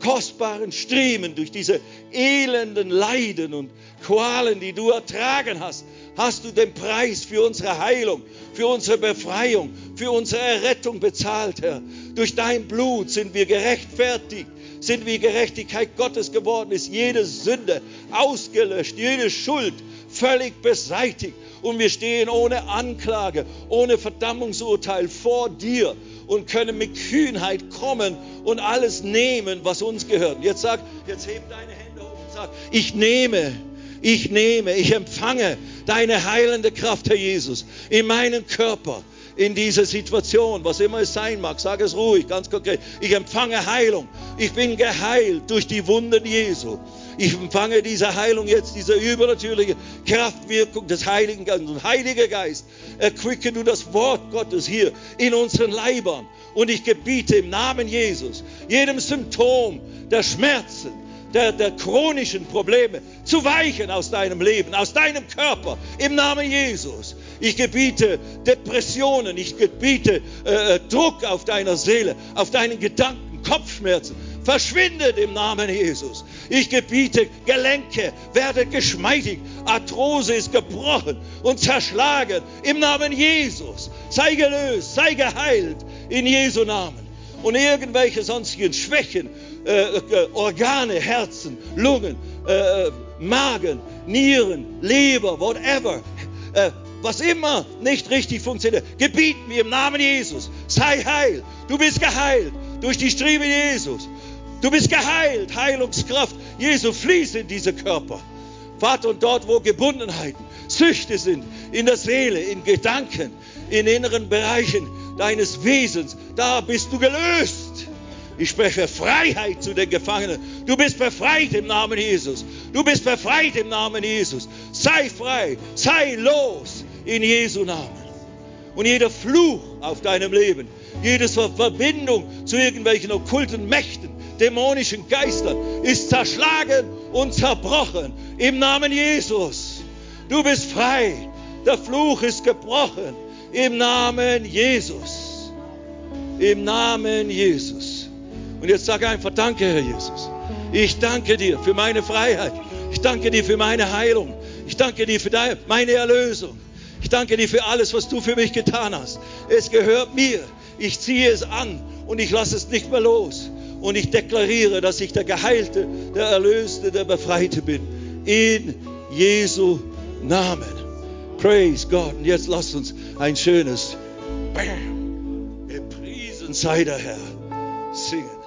kostbaren Striemen, durch diese elenden Leiden und Qualen, die du ertragen hast, hast du den Preis für unsere Heilung, für unsere Befreiung, für unsere Errettung bezahlt, Herr. Durch dein Blut sind wir gerechtfertigt, sind wir Gerechtigkeit Gottes geworden, ist jede Sünde ausgelöscht, jede Schuld völlig beseitigt. Und wir stehen ohne Anklage, ohne Verdammungsurteil vor dir und können mit Kühnheit kommen und alles nehmen, was uns gehört. Jetzt sag, jetzt heb deine Hände hoch und sag, ich nehme, ich nehme, ich empfange deine heilende Kraft, Herr Jesus, in meinen Körper, in dieser Situation, was immer es sein mag. Sag es ruhig, ganz konkret. Ich empfange Heilung. Ich bin geheilt durch die Wunden Jesu. Ich empfange diese Heilung jetzt, diese übernatürliche Kraftwirkung des Heiligen Geistes. Heiliger Geist, erquicke du das Wort Gottes hier in unseren Leibern. Und ich gebiete im Namen Jesus jedem Symptom der Schmerzen, der, der chronischen Probleme zu weichen aus deinem Leben, aus deinem Körper, im Namen Jesus. Ich gebiete Depressionen, ich gebiete äh, äh Druck auf deiner Seele, auf deinen Gedanken, Kopfschmerzen. Verschwindet im Namen Jesus. Ich gebiete, Gelenke werden geschmeidig. Arthrose ist gebrochen und zerschlagen. Im Namen Jesus. Sei gelöst, sei geheilt. In Jesu Namen. Und irgendwelche sonstigen Schwächen, äh, äh, Organe, Herzen, Lungen, äh Magen, Nieren, Leber, whatever, äh, was immer nicht richtig funktioniert, gebieten wir im Namen Jesus. Sei heil. Du bist geheilt durch die Striebe Jesus. Du bist geheilt. Heilungskraft Jesu fließt in diese Körper. Vater, und dort, wo Gebundenheiten, Süchte sind, in der Seele, in Gedanken, in inneren Bereichen deines Wesens, da bist du gelöst. Ich spreche Freiheit zu den Gefangenen. Du bist befreit im Namen Jesus. Du bist befreit im Namen Jesus. Sei frei, sei los in Jesu Namen. Und jeder Fluch auf deinem Leben, jede Verbindung zu irgendwelchen okkulten Mächten, dämonischen Geistern ist zerschlagen und zerbrochen im Namen Jesus. Du bist frei. Der Fluch ist gebrochen im Namen Jesus. Im Namen Jesus. Und jetzt sage einfach Danke, Herr Jesus. Ich danke dir für meine Freiheit. Ich danke dir für meine Heilung. Ich danke dir für deine, meine Erlösung. Ich danke dir für alles, was du für mich getan hast. Es gehört mir. Ich ziehe es an und ich lasse es nicht mehr los. Und ich deklariere, dass ich der Geheilte, der Erlöste, der Befreite bin. In Jesu Namen. Praise God. Und jetzt lasst uns ein schönes Bam. Gepriesen sei der Herr. Singen.